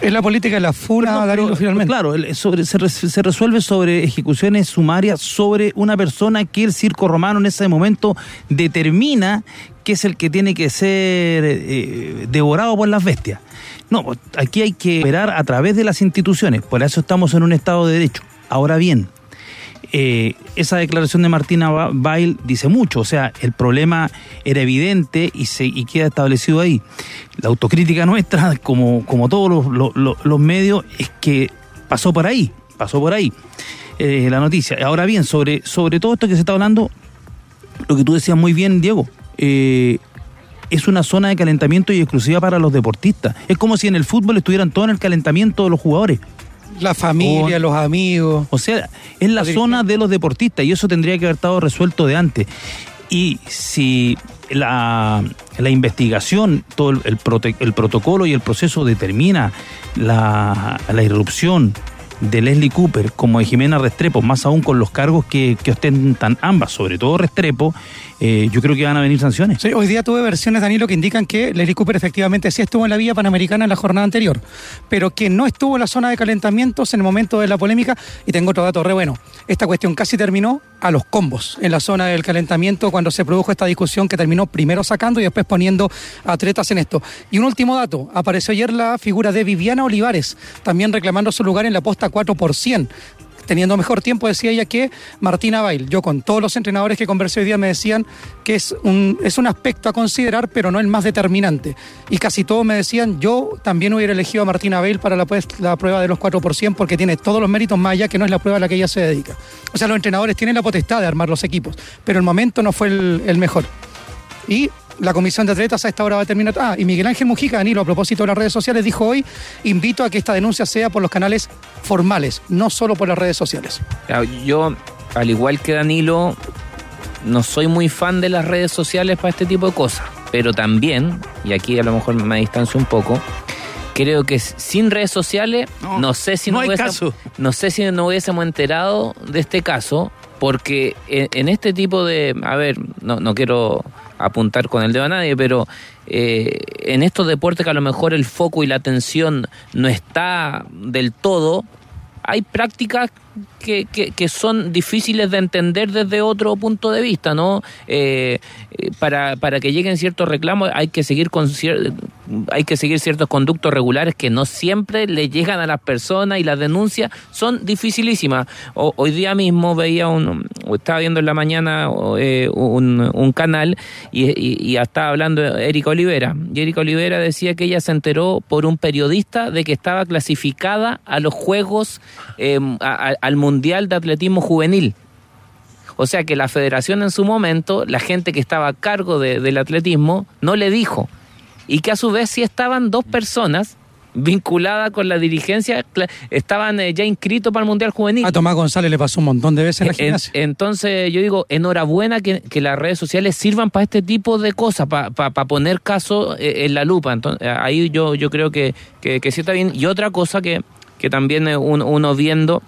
Es la política de la FUNA, Danilo, finalmente. Claro, sobre- se resuelve sobre ejecuciones sumarias sobre una persona que el circo romano en ese momento determina que es el que tiene que ser eh, devorado por las bestias. No, aquí hay que operar a través de las instituciones, por eso estamos en un Estado de Derecho. Ahora bien, eh, esa declaración de Martina Ba- Bail dice mucho, o sea, el problema era evidente y, se, y queda establecido ahí. La autocrítica nuestra, como, como todos los- los- los medios, es que pasó por ahí, pasó por ahí eh, la noticia. Ahora bien, sobre, sobre todo esto que se está hablando, lo que tú decías muy bien, Diego, eh, es una zona de calentamiento y exclusiva para los deportistas. Es como si en el fútbol estuvieran todos en el calentamiento de los jugadores. La familia, los amigos. O sea, es la zona de los deportistas y eso tendría que haber estado resuelto de antes. Y si la, la investigación, todo el, el prote- el protocolo y el proceso determina la, la irrupción de Leslie Cooper como de Jimena Restrepo, más aún con los cargos que, que ostentan ambas, sobre todo Restrepo, eh, yo creo que van a venir sanciones. Hoy día tuve versiones, Danilo, que indican que Leslie Cooper efectivamente sí estuvo en la vía panamericana en la jornada anterior, pero que no estuvo en la zona de calentamientos en el momento de la polémica. Y tengo otro dato re bueno. Esta cuestión casi terminó a los combos en la zona del calentamiento cuando se produjo esta discusión que terminó primero sacando y después poniendo atletas en esto. Y un último dato, apareció ayer la figura de Viviana Olivares, también reclamando su lugar en la posta 4 por 100 teniendo mejor tiempo, decía ella que Martina Bail. Yo con todos los entrenadores que conversé hoy día me decían que es un, es un aspecto a considerar, pero no el más determinante. Y casi todos me decían, yo también hubiera elegido a Martina Bail para la, pues, la prueba de los 4% porque tiene todos los méritos más allá que no es la prueba a la que ella se dedica. O sea, los entrenadores tienen la potestad de armar los equipos, pero el momento no fue el, el mejor. Y la comisión de atletas a esta hora va a terminar. Ah, y Miguel Ángel Mujica, Danilo, a propósito de las redes sociales, dijo hoy: invito a que esta denuncia sea por los canales formales, no solo por las redes sociales. Claro, Yo, al igual que Danilo, no soy muy fan de las redes sociales para este tipo de cosas. Pero también, y aquí a lo mejor me distancio un poco, creo que sin redes sociales, no, sé si no hubiésemos- caso. no sé si no hubiésemos enterado de este caso, porque en, en este tipo de, a ver, no, no quiero apuntar con el dedo a nadie, pero eh, en estos deportes que a lo mejor el foco y la atención no está del todo, hay prácticas que, que- son difíciles de entender desde otro punto de vista, ¿no? Eh, eh, para, para que lleguen ciertos reclamos hay que seguir hay que seguir ciertos conductos regulares que no siempre le llegan a las personas y las denuncias son dificilísimas. Hoy día mismo veía un, estaba viendo en la mañana eh, un, canal y, estaba hablando Erika Olivera. Y Erika Olivera decía que ella se enteró por un periodista de que estaba clasificada a los Juegos, al Mundial de Atletismo Juvenil. O sea que la federación en su momento, la gente que estaba a cargo de- del atletismo, no le dijo. Y que a su vez sí estaban dos personas vinculadas con la dirigencia, estaban eh, ya inscritos para el Mundial Juvenil. A Tomás González le pasó un montón de veces en la En- gimnasia. entonces yo digo, enhorabuena que, que las redes sociales sirvan para este tipo de cosas, para poner caso eh, en la lupa. Entonces, ahí yo, yo creo que, que, que sí está bien. Y otra cosa que, que también eh, un- uno viendo,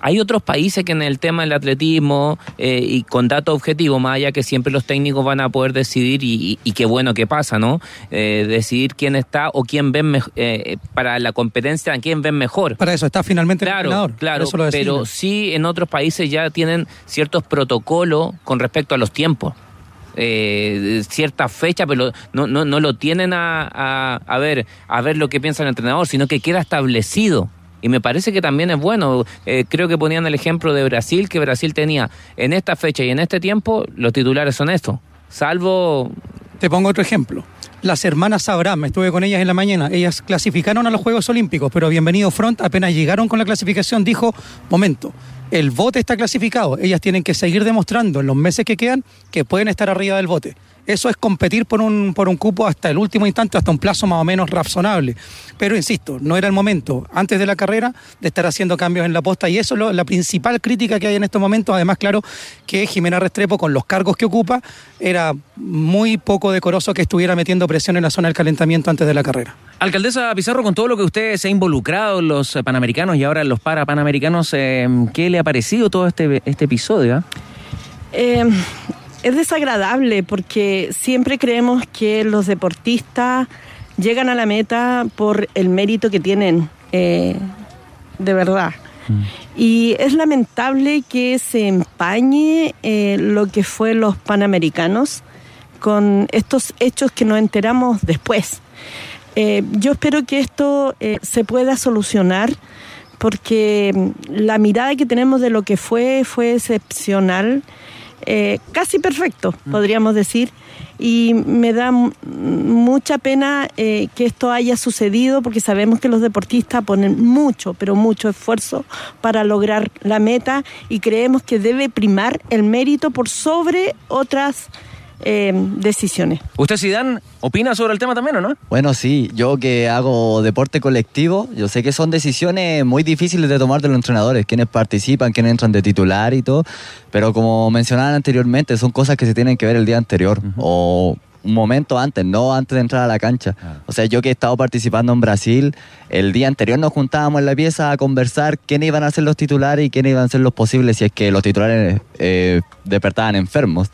hay otros países que en el tema del atletismo eh, y con datos objetivos, más allá que siempre los técnicos van a poder decidir y, y- y qué bueno que pasa, ¿no? Eh, decidir quién está o quién ven eh, para la competencia, a quién ven mejor. Para eso está finalmente el entrenador. claro, Eso lo pero sí en otros países ya tienen ciertos protocolos con respecto a los tiempos. Eh, cierta fecha, pero no, no, no lo tienen a, a, a ver a ver lo que piensa el entrenador, sino que queda establecido. Y me parece que también es bueno. Eh, creo que ponían el ejemplo de Brasil, que Brasil tenía en esta fecha y en este tiempo, los titulares son estos. Salvo Te pongo otro ejemplo. Las hermanas Abraham, estuve con ellas en la mañana, ellas clasificaron a los Juegos Olímpicos, pero bienvenido Front, apenas llegaron con la clasificación, dijo, momento, el bote está clasificado, ellas tienen que seguir demostrando en los meses que quedan que pueden estar arriba del bote. Eso es competir por un, por un cupo hasta el último instante, hasta un plazo más o menos razonable. Pero insisto, no era el momento antes de la carrera de estar haciendo cambios en la posta y eso es lo- la principal crítica que hay en estos momentos. Además, claro, que Jimena Restrepo, con los cargos que ocupa, era muy poco decoroso que estuviera metiendo presión en la zona del calentamiento antes de la carrera. Alcaldesa Pizarro, con todo lo que usted se ha involucrado en los eh, Panamericanos y ahora en los Parapanamericanos, eh, ¿qué le ha parecido todo este, este episodio? ah? Eh, es desagradable porque siempre creemos que los deportistas llegan a la meta por el mérito que tienen, eh, de verdad. Y es lamentable que se empañe eh, lo que fue los Panamericanos con estos hechos que nos enteramos después. Eh, yo espero que esto eh, se pueda solucionar porque mm, la mirada que tenemos de lo que fue fue excepcional, eh, casi perfecto, podríamos decir. Y me da mucha pena eh, que esto haya sucedido porque sabemos que los deportistas ponen mucho, pero mucho esfuerzo para lograr la meta y creemos que debe primar el mérito por sobre otras eh, decisiones. ¿Usted, Zidane, opina sobre el tema también o no? Bueno, sí, yo que hago deporte colectivo, yo sé que son decisiones muy difíciles de tomar de los entrenadores, quienes participan, quienes entran de titular y todo, pero como mencionaban anteriormente, son cosas que se tienen que ver el día anterior o un momento antes, no antes de entrar a la cancha. O sea, yo que he estado participando en Brasil, el día anterior nos juntábamos en la pieza a conversar quiénes iban a ser los titulares y quiénes iban a ser los posibles si es que los titulares eh, despertaban enfermos.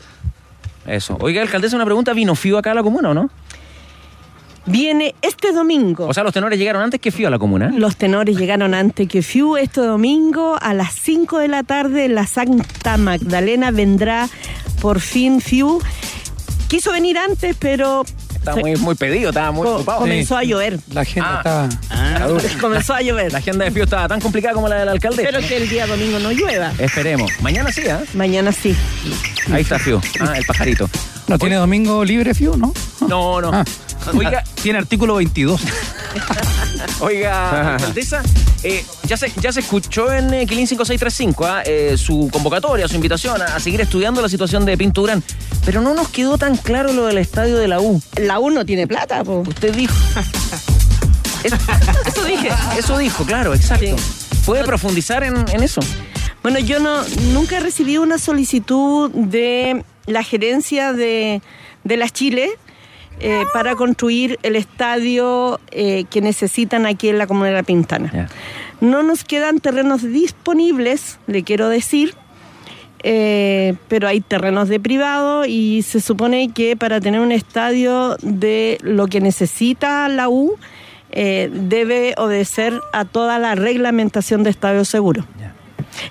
Eso. Oiga, alcaldesa, una pregunta. ¿Vino FIO acá a la comuna o no? Viene este domingo. O sea, los tenores llegaron antes que FIO a la comuna. Los tenores llegaron antes que FIU. Este domingo a las 5 de la tarde en la Santa Magdalena vendrá por fin FIU. Quiso venir antes, pero Estaba muy, muy pedido, estaba muy co- ocupado. comenzó a llover. La agenda Ah. está. comenzó a llover. La agenda de FIO estaba tan complicada como la del alcalde. Pero que el día domingo no llueva. Esperemos. Mañana sí, ¿ah? Mañana sí. Ahí está FIO. Ah, el pajarito. ¿No tiene domingo libre, Fiu, no? No, no. Ah. Oiga, Tiene artículo 22. Oiga, alcaldesa, eh, ya, se, ya se escuchó en eh, Quilín 5635 ¿ah? Eh, su convocatoria, su invitación a, a seguir estudiando la situación de Pinto Durán. Pero no nos quedó tan claro lo del estadio de la U. La U no tiene plata, po. Usted dijo. Es- Eso dije. eso dijo, claro, exacto. Sí. ¿Puede profundizar en, en eso? Bueno, yo no nunca he recibido una solicitud de la gerencia de, de las Chile eh, para construir el estadio eh, que necesitan aquí en la comuna de La Pintana. No nos quedan terrenos disponibles, le quiero decir, eh, pero hay terrenos de privado y se supone que para tener un estadio de lo que necesita la U eh, debe obedecer a toda la reglamentación de estadio seguro.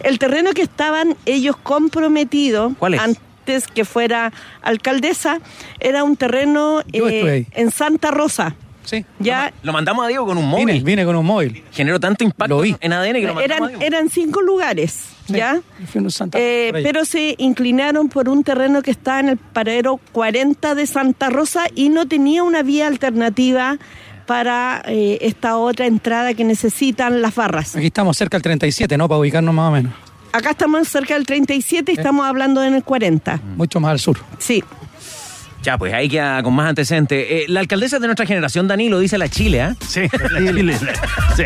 El terreno que estaban ellos comprometidos ¿Cuál es? Antes que fuera alcaldesa era un terreno eh, en Santa Rosa. Sí. Ya Lo mandamos a Diego con un móvil. Vine, vine con un móvil. Generó tanto impacto Lo vi. en ADN que lo mandamos a eran, Diego. eran cinco lugares, ¿ya? Santa Eh, pero se inclinaron por un terreno que está en el paradero 40 de Santa Rosa y no tenía una vía alternativa para eh, esta otra entrada que necesitan las barras. Aquí estamos cerca del 37, ¿no? Para ubicarnos más o menos. Acá estamos cerca del 37 y estamos hablando en el 40. Mucho más al sur. Sí. Ya, pues ahí queda con más antecedentes. Eh, la alcaldesa de nuestra generación, Danilo, dice la Chile, ¿ah? Sí, la Chile. Sí.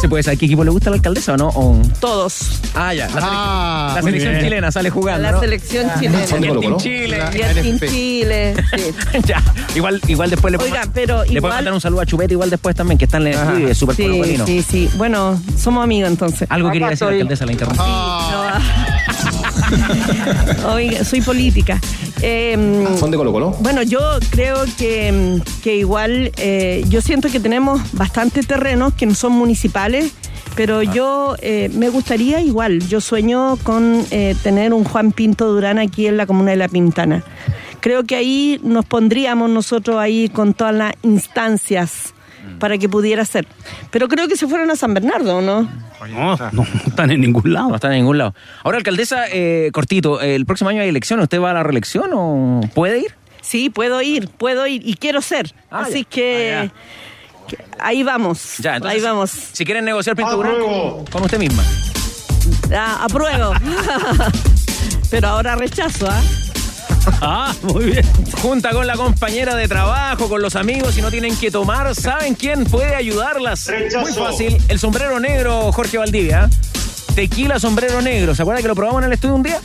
¿Se puede saber qué equipo le gusta a la alcaldesa o no? O- Todos. Ah, ya. La, Ah, selección bien. chilena sale jugando, la ¿no? selección chilena. Y el Team Chile. La- Y el Team. Chile. sí. ya, igual, igual después le Oiga, podemos- pero le podemos igual- mandar un saludo a Chupete igual después también, que está en el súper Sí, bueno. sí, sí. Bueno, somos amigos entonces. Algo quería decir la alcaldesa, la interrumpí. No. Oiga, soy política. Eh, ¿Son de Colo Colo? Bueno, yo creo que, que igual, eh, yo siento que tenemos bastante terrenos que no son municipales, pero yo eh, me gustaría igual, yo sueño con eh, tener un Juan Pinto Durán aquí en la comuna de La Pintana. Creo que ahí nos pondríamos nosotros ahí con todas las instancias para que pudiera ser. Pero creo que se fueron a San Bernardo, ¿no? No, no están en ningún lado. No está en ningún lado. Ahora, alcaldesa, eh, cortito, el próximo año hay elecciones. ¿Usted va a la reelección o puede ir? Sí, puedo ir, puedo ir y quiero ser. Ah, Así ya. que, Ah, que ahí vamos. Ya, entonces, ahí vamos. Si quieren negociar Pinto con usted misma. Ah, apruebo. Pero ahora rechazo, ¿ah? Ah, muy bien. Junta con la compañera de trabajo, con los amigos, si no tienen que tomar, ¿saben quién puede ayudarlas? Muy fácil, el sombrero negro Jorge Valdivia. Tequila sombrero negro, ¿se acuerda que lo probamos en el estudio un día?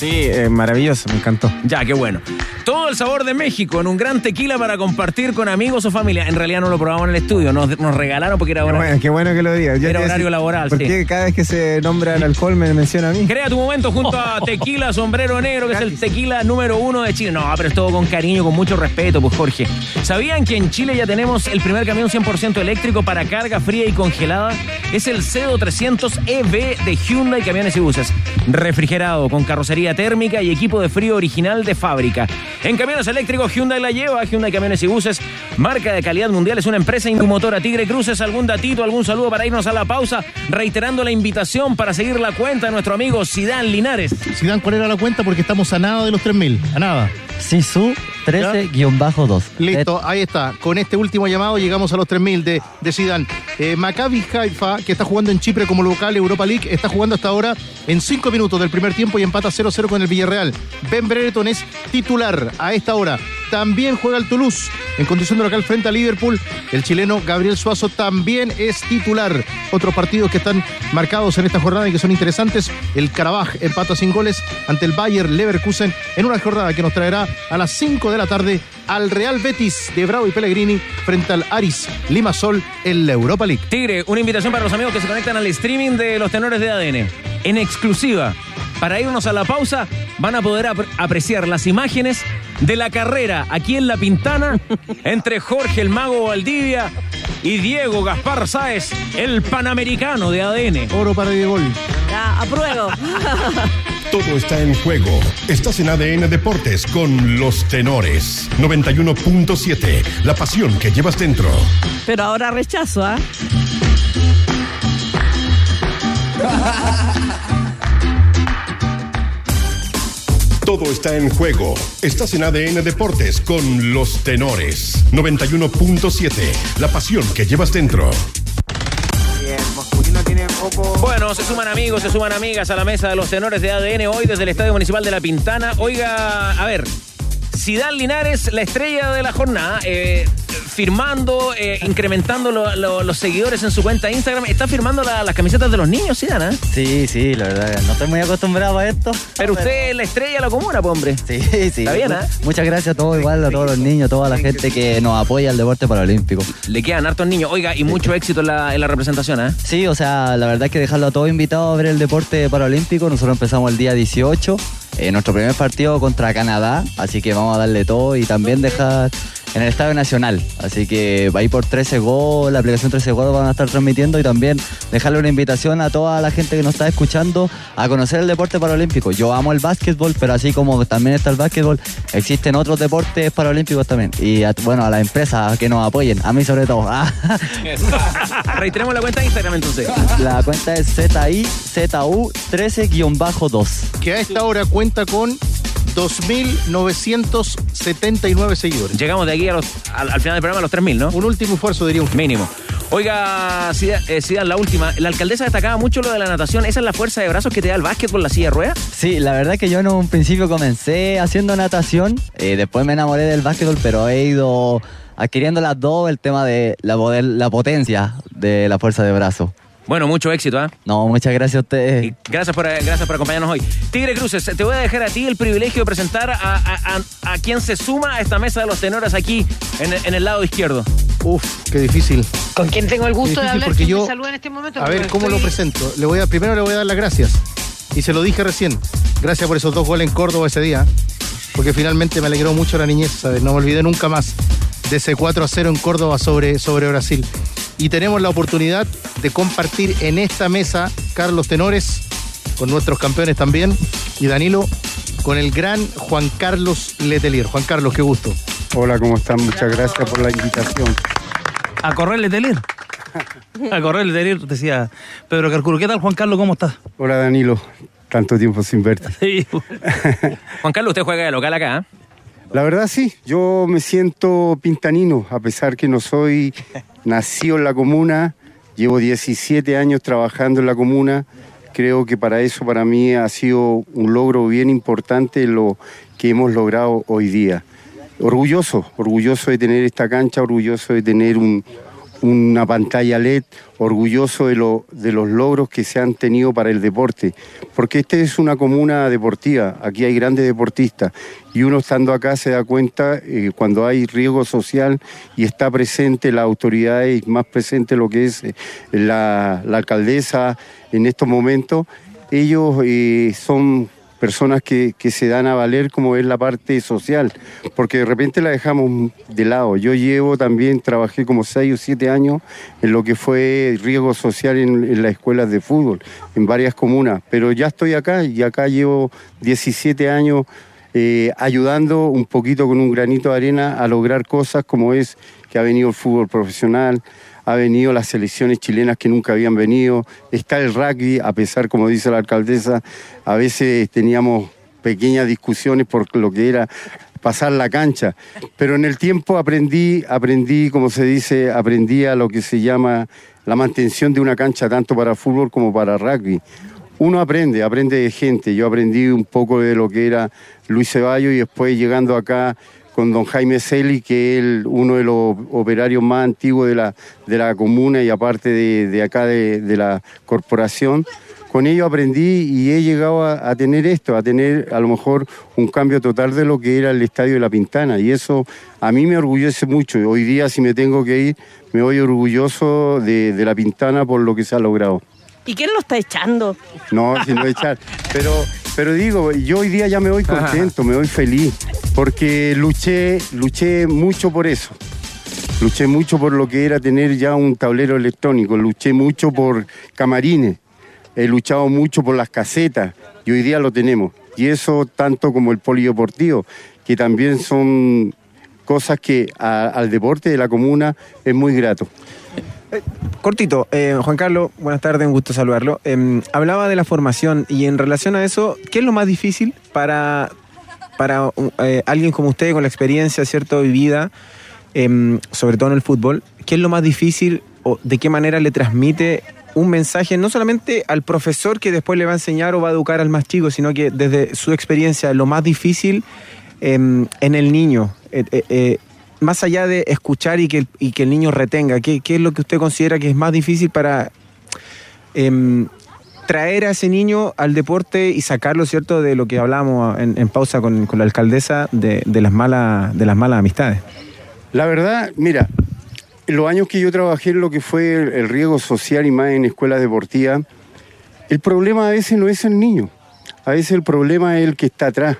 Sí, eh, maravilloso, me encantó. Ya, qué bueno. Todo el sabor de México en un gran tequila para compartir con amigos o familia. En realidad no lo probamos en el estudio, nos, nos regalaron porque era Qué hora. bueno, qué bueno que lo digas. Era horario laboral, ¿Por sí. cada vez que se nombra el alcohol me menciona a mí? Crea tu momento junto a Tequila Sombrero Negro, que es el tequila número uno de Chile. No, pero es todo con cariño, con mucho respeto, pues Jorge. ¿Sabían que en Chile ya tenemos el primer camión 100% eléctrico para carga fría y congelada? Es el CO 300 EV de Hyundai Camiones y Buses. Refrigerado, con carrocería térmica y equipo de frío original de fábrica. En camiones eléctricos Hyundai la lleva. Hyundai Camiones y Buses, marca de calidad mundial, es una empresa motora Tigre Cruces. ¿Algún datito, algún saludo para irnos a la pausa? Reiterando la invitación para seguir la cuenta de nuestro amigo Sidán Linares. Sidán, ¿cuál era la cuenta? Porque estamos a nada de los 3.000. A nada. Sisu 13-2. Listo, ahí está. Con este último llamado llegamos a los 3.000 de, de Zidane. Eh, Maccabi Haifa, que está jugando en Chipre como local Europa League, está jugando hasta ahora en 5 minutos del primer tiempo y empata 0-0 con el Villarreal. Ben Brereton es titular a esta hora. también juega el Toulouse en condición de local frente a Liverpool. El chileno Gabriel Suazo también es titular. Otros partidos que están marcados en esta jornada y que son interesantes. El Carabaj empata sin goles ante el Bayer Leverkusen en una jornada que nos traerá a las 5 de la tarde al Real Betis de Bravo y Pellegrini frente al Aris Limasol en la Europa League. Tigre, una invitación para los amigos que se conectan al streaming de los tenores de ADN. En exclusiva, para irnos a la pausa, van a poder ap- apreciar las imágenes de la carrera aquí en La Pintana entre Jorge el Mago Valdivia y Diego Gaspar Sáez, el panamericano de ADN. Oro para Diego. Ya, apruebo. Todo está en juego. Estás en ADN Deportes con los tenores. 91.7. La pasión que llevas dentro. Pero ahora rechazo, ¿ah? Todo está en juego. Estás en ADN Deportes con los tenores. 91.7. La pasión que llevas dentro. Bueno, se suman amigos, se suman amigas a la mesa de los tenores de ADN hoy desde el Estadio Municipal de La Pintana. Oiga, a ver, Sidán Linares, la estrella de la jornada, eh, firmando, eh, incrementando lo- lo- los seguidores en su cuenta de Instagram. Está firmando la- las camisetas de los niños, Sidán, ¿eh? Sí, sí, la verdad, no estoy muy acostumbrado a esto. Pero usted es la estrella de la comuna, pues, hombre. Sí, sí. Está bien, ¿eh? Muchas gracias a todos, igual a todos los niños, a toda la gente que nos apoya al deporte paralímpico. Le quedan hartos niños. Oiga, y mucho éxito en la, en la representación, ¿eh? Sí, o sea, la verdad es que dejarlo a todos invitados a ver el deporte paralímpico. Nosotros empezamos el día 18, eh, nuestro primer partido contra Canadá, así que vamos a darle todo y también dejar en el Estadio Nacional. Así que ahí por 13 Go, la aplicación 13 Go van a estar transmitiendo y también dejarle una invitación a toda la gente que nos está escuchando a conocer el deporte paralímpico. Yo amo el básquetbol, pero así como también está el básquetbol, existen otros deportes paralímpicos también. Y a- bueno, a las empresas que nos apoyen, a mí sobre todo. Reiteremos la cuenta de Instagram entonces. La cuenta es ZIZU 13-2. Que a esta hora cuenta con 2.979 seguidores. Llegamos de aquí a los- al, al final del programa a los 3.000, ¿no? Un último esfuerzo, diría un Mínimo. Oiga, Zidane, eh, la última. La alcaldesa destacaba mucho lo de la natación. ¿Esa es la fuerza de brazos que te da el básquetbol, la silla de ruedas? Sí, la verdad que yo en un principio comencé haciendo natación, eh, después me enamoré del básquetbol, pero he ido adquiriendo las dos, el tema de la, poder- la potencia de la fuerza de brazo. Bueno, mucho éxito, ¿ah? No, muchas gracias a ustedes. Gracias por, gracias por acompañarnos hoy. Tigre Cruces, te voy a dejar a ti el privilegio de presentar a, a- a- a quien se suma a esta mesa de los tenores aquí en, el- en el lado izquierdo. Uf, qué difícil. ¿Con quién tengo el gusto de hablar? porque ¿Quién yo- me saluda en este momento? A ver, ¿cómo lo presento? Le voy a, primero le voy a dar las gracias. Y se lo dije recién. Gracias por esos dos goles en Córdoba ese día. Porque finalmente me alegró mucho la niñez, ¿sabes? No me olvidé nunca más de ese 4 a 0 en Córdoba sobre, sobre Brasil. Y tenemos la oportunidad de compartir en esta mesa, Carlos Tenores, con nuestros campeones también, y Danilo, con el gran Juan Carlos Letelier. Juan Carlos, qué gusto. Hola, ¿cómo están? Muchas gracias por la invitación. A correr Letelier. A correr Letelier, decía Pedro Carcuro. ¿Qué tal, Juan Carlos? ¿Cómo estás? Hola, Danilo. Tanto tiempo sin verte. Juan Carlos, usted juega de local acá, ¿ah? La verdad sí, yo me siento pintanino, a pesar que no soy nacido en la comuna, llevo 17 años trabajando en la comuna, creo que para eso para mí ha sido un logro bien importante lo que hemos logrado hoy día. Orgulloso, orgulloso de tener esta cancha, orgulloso de tener un- una pantalla LED, orgulloso de, lo- de los logros que se han tenido para el deporte, porque esta es una comuna deportiva, aquí hay grandes deportistas. Y uno estando acá se da cuenta eh, cuando hay riesgo social y está presente la autoridad y más presente lo que es eh, la, alcaldesa en estos momentos, ellos eh, son personas que, que se dan a valer como es la parte social, porque de repente la dejamos de lado. Yo llevo también, trabajé como seis o siete años en lo que fue riesgo social en, las escuelas de fútbol, en varias comunas, pero ya estoy acá y acá llevo 17 años eh, ayudando un poquito con un granito de arena a lograr cosas como es que ha venido el fútbol profesional, ha venido las selecciones chilenas que nunca habían venido, está el rugby, a pesar, como dice la alcaldesa, a veces teníamos pequeñas discusiones por lo que era pasar la cancha, pero en el tiempo aprendí, aprendí, como se dice, aprendí a lo que se llama la mantención de una cancha tanto para fútbol como para rugby. Uno aprende, aprende de gente. Yo aprendí un poco de lo que era Luis Ceballos y después llegando acá con don Jaime Celi, que es el- uno de los operarios más antiguos de la, de la comuna y aparte de, de acá de, de la corporación. Con ello aprendí y he llegado a, a tener esto, a tener a lo mejor un cambio total de lo que era el estadio de La Pintana. Y eso a mí me orgullece mucho. Hoy día, si me tengo que ir, me voy orgulloso de, de La Pintana por lo que se ha logrado. ¿Y quién lo está echando? No, sin no echar. Pero, pero digo, yo hoy día ya me voy contento, me voy feliz, porque luché, luché mucho por eso. Luché mucho por lo que era tener ya un tablero electrónico, luché mucho por camarines, he luchado mucho por las casetas y hoy día lo tenemos. Y eso tanto como el polideportivo, que también son cosas que a- al deporte de la comuna es muy grato. Cortito, eh, Juan Carlos, buenas tardes, un gusto saludarlo. Eh, hablaba de la formación y en relación a eso, ¿qué es lo más difícil para, para eh, alguien como usted con la experiencia, cierto, vivida, eh, sobre todo en el fútbol? ¿Qué es lo más difícil o de qué manera le transmite un mensaje no solamente al profesor que después le va a enseñar o va a educar al más chico, sino que desde su experiencia, lo más difícil eh, en el niño? Más allá de escuchar y que, el- niño retenga, ¿qué, es lo que usted considera que es más difícil para em, traer a ese niño al deporte y sacarlo, ¿cierto?, de lo que hablamos en, pausa con, la alcaldesa, de, de las malas, de las malas amistades. La verdad, mira, en los años que yo trabajé en lo que fue el, el riego social y más en escuelas deportivas, el problema a veces no es el niño, a veces el problema es el que está atrás,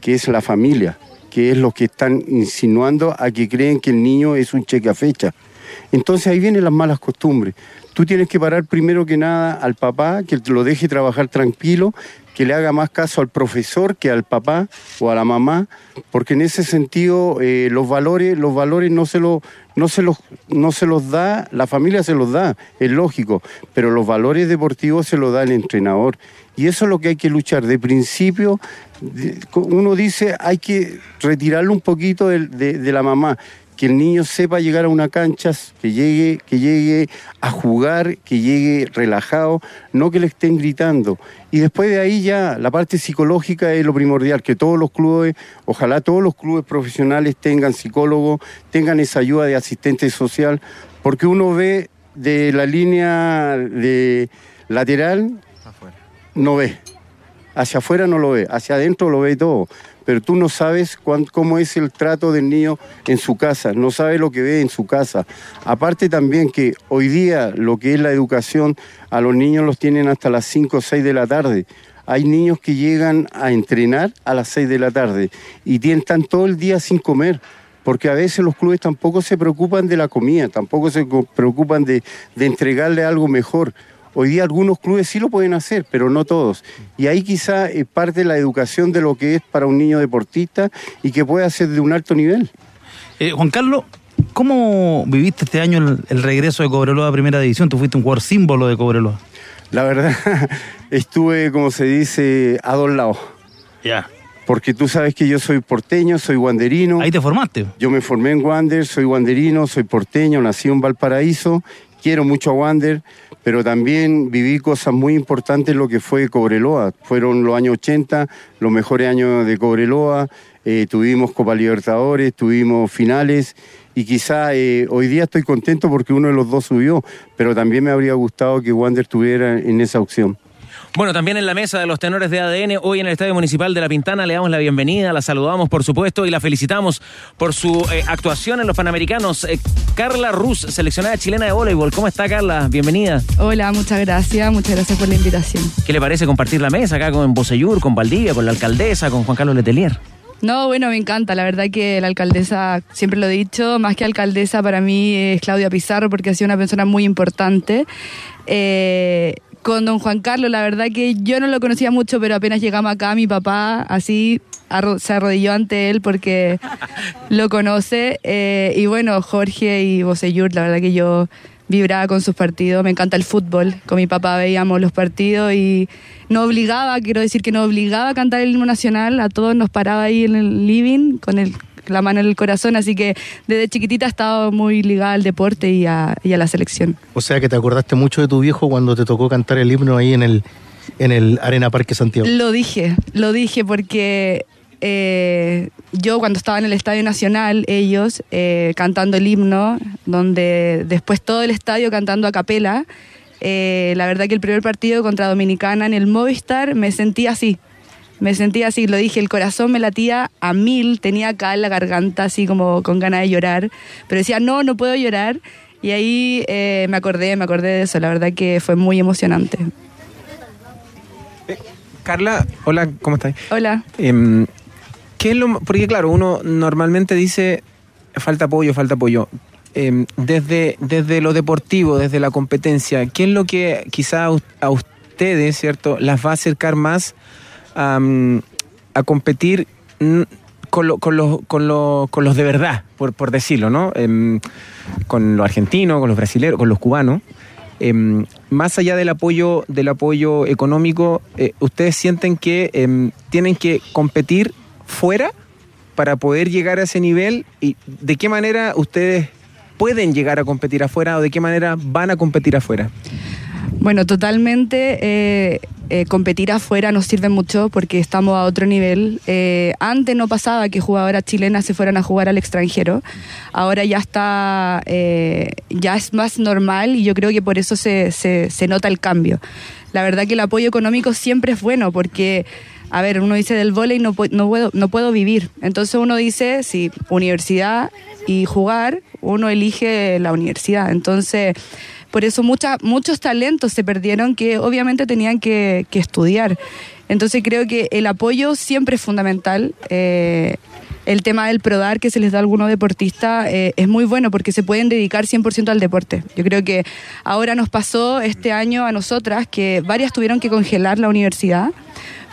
que es la familia, que es los que están insinuando a que creen que el niño es un cheque a fecha. Entonces ahí vienen las malas costumbres. Tú tienes que parar primero que nada al papá, que lo deje trabajar tranquilo, que le haga más caso al profesor que al papá o a la mamá, porque en ese sentido eh, los valores, los valores no se los, no se los, no se los da, la familia se los da, es lógico, pero los valores deportivos se los da el entrenador. Y eso es lo que hay que luchar. De principio, uno dice hay que retirarlo un poquito de la mamá, que el niño sepa llegar a una cancha, que llegue, que llegue a jugar, que llegue relajado, no que le estén gritando. Y después de ahí ya la parte psicológica es lo primordial, que todos los clubes, ojalá todos los clubes profesionales tengan psicólogos, tengan esa ayuda de asistente social, porque uno ve de la línea de lateral, no ve. Hacia afuera no lo ve, hacia adentro lo ve todo. Pero tú no sabes cuán- cómo es el trato del niño en su casa, no sabes lo que ve en su casa. Aparte también que hoy día lo que es la educación, a los niños los tienen hasta las 5 o 6 de la tarde. Hay niños que llegan a entrenar a las 6 de la tarde y están todo el día sin comer porque a veces los clubes tampoco se preocupan de la comida, tampoco se preocupan de, de entregarle algo mejor. Hoy día algunos clubes sí lo pueden hacer, pero no todos. Y ahí quizá es parte de la educación de lo que es para un niño deportista y que puede ser de un alto nivel. Eh, Juan Carlos, ¿cómo viviste este año el, el regreso de Cobreloa a Primera División? Tú fuiste un jugador símbolo de Cobreloa. La verdad, estuve, como se dice, a dos lados. Ya. Porque tú sabes que yo soy porteño, soy guanderino. Ahí te formaste. Yo me formé en Wander, soy guanderino, soy porteño, nací en Valparaíso, quiero mucho a Wander, pero también viví cosas muy importantes en lo que fue Cobreloa. Fueron los años 80, los mejores años de Cobreloa, eh, tuvimos Copa Libertadores, tuvimos finales y quizá eh, hoy día estoy contento porque uno de los dos subió, pero también me habría gustado que Wander estuviera en esa opción. Bueno, también en la mesa de los tenores de ADN, hoy en el Estadio Municipal de La Pintana, le damos la bienvenida, la saludamos por supuesto y la felicitamos por su eh, actuación en los Panamericanos. Eh, Carla Ruz, seleccionada chilena de voleibol. ¿Cómo está Carla? Bienvenida. Hola, muchas gracias, muchas gracias por la invitación. ¿Qué le parece compartir la mesa acá con Boseyur, con Valdivia, con la alcaldesa, con Juan Carlos Letelier? No, bueno, me encanta, la verdad que la alcaldesa, siempre lo he dicho, más que alcaldesa para mí es Claudia Pizarro porque ha sido una persona muy importante. Eh, con don Juan Carlos, la verdad que yo no lo conocía mucho, pero apenas llegamos acá, mi papá así arro- se arrodilló ante él porque lo conoce. Eh, y bueno, Jorge y Boseyur, la verdad que yo vibraba con sus partidos, me encanta el fútbol, con mi papá veíamos los partidos y no obligaba, quiero decir que no obligaba a cantar el himno nacional, a todos nos paraba ahí en el living con el, la mano en el corazón, así que desde chiquitita he estado muy ligada al deporte y a, y a la selección. O sea que te acordaste mucho de tu viejo cuando te tocó cantar el himno ahí en el, en el Arena Parque Santiago. Lo dije, lo dije porque eh, yo cuando estaba en el Estadio Nacional, ellos eh, cantando el himno, donde después todo el estadio cantando a capela, eh, la verdad que el primer partido contra Dominicana en el Movistar me sentí así. Me sentía así, lo dije, el corazón me latía a mil, tenía acá en la garganta así como con ganas de llorar, pero decía, no, no puedo llorar. Y ahí eh, me acordé, me acordé de eso, la verdad que fue muy emocionante. Carla, hola, ¿cómo estás? Hola. Em, ¿Qué es lo porque claro, uno normalmente dice falta apoyo, falta apoyo. Em, desde, desde lo deportivo, desde la competencia, ¿qué es lo que quizá a ustedes, ¿cierto?, las va a acercar más a, competir con, lo- con, los, con, lo- con los de verdad, por, por decirlo, ¿no? Em, con los argentinos, con los brasileños, con los cubanos. Em, más allá del apoyo, del apoyo económico, eh, ¿ustedes sienten que em, tienen que competir fuera para poder llegar a ese nivel? ¿Y de qué manera ustedes pueden llegar a competir afuera o de qué manera van a competir afuera? Bueno, totalmente. eh, eh, competir afuera nos sirve mucho porque estamos a otro nivel. Eh, antes no pasaba que jugadoras chilenas se fueran a jugar al extranjero. Ahora ya está, ya es más normal y yo creo que por eso se, se- se nota el cambio. La verdad que el apoyo económico siempre es bueno porque, a ver, uno dice del vóley no, no, puedo, no puedo vivir. Entonces uno dice, si universidad y jugar, uno elige la universidad. Entonces... Por eso mucha, muchos talentos se perdieron que obviamente tenían que, estudiar. Entonces creo que el apoyo siempre es fundamental. Eh, el tema del PRODAR que se les da a algunos deportistas eh, es muy bueno porque se pueden dedicar 100% al deporte. Yo creo que ahora nos pasó este año a nosotras que varias tuvieron que congelar la universidad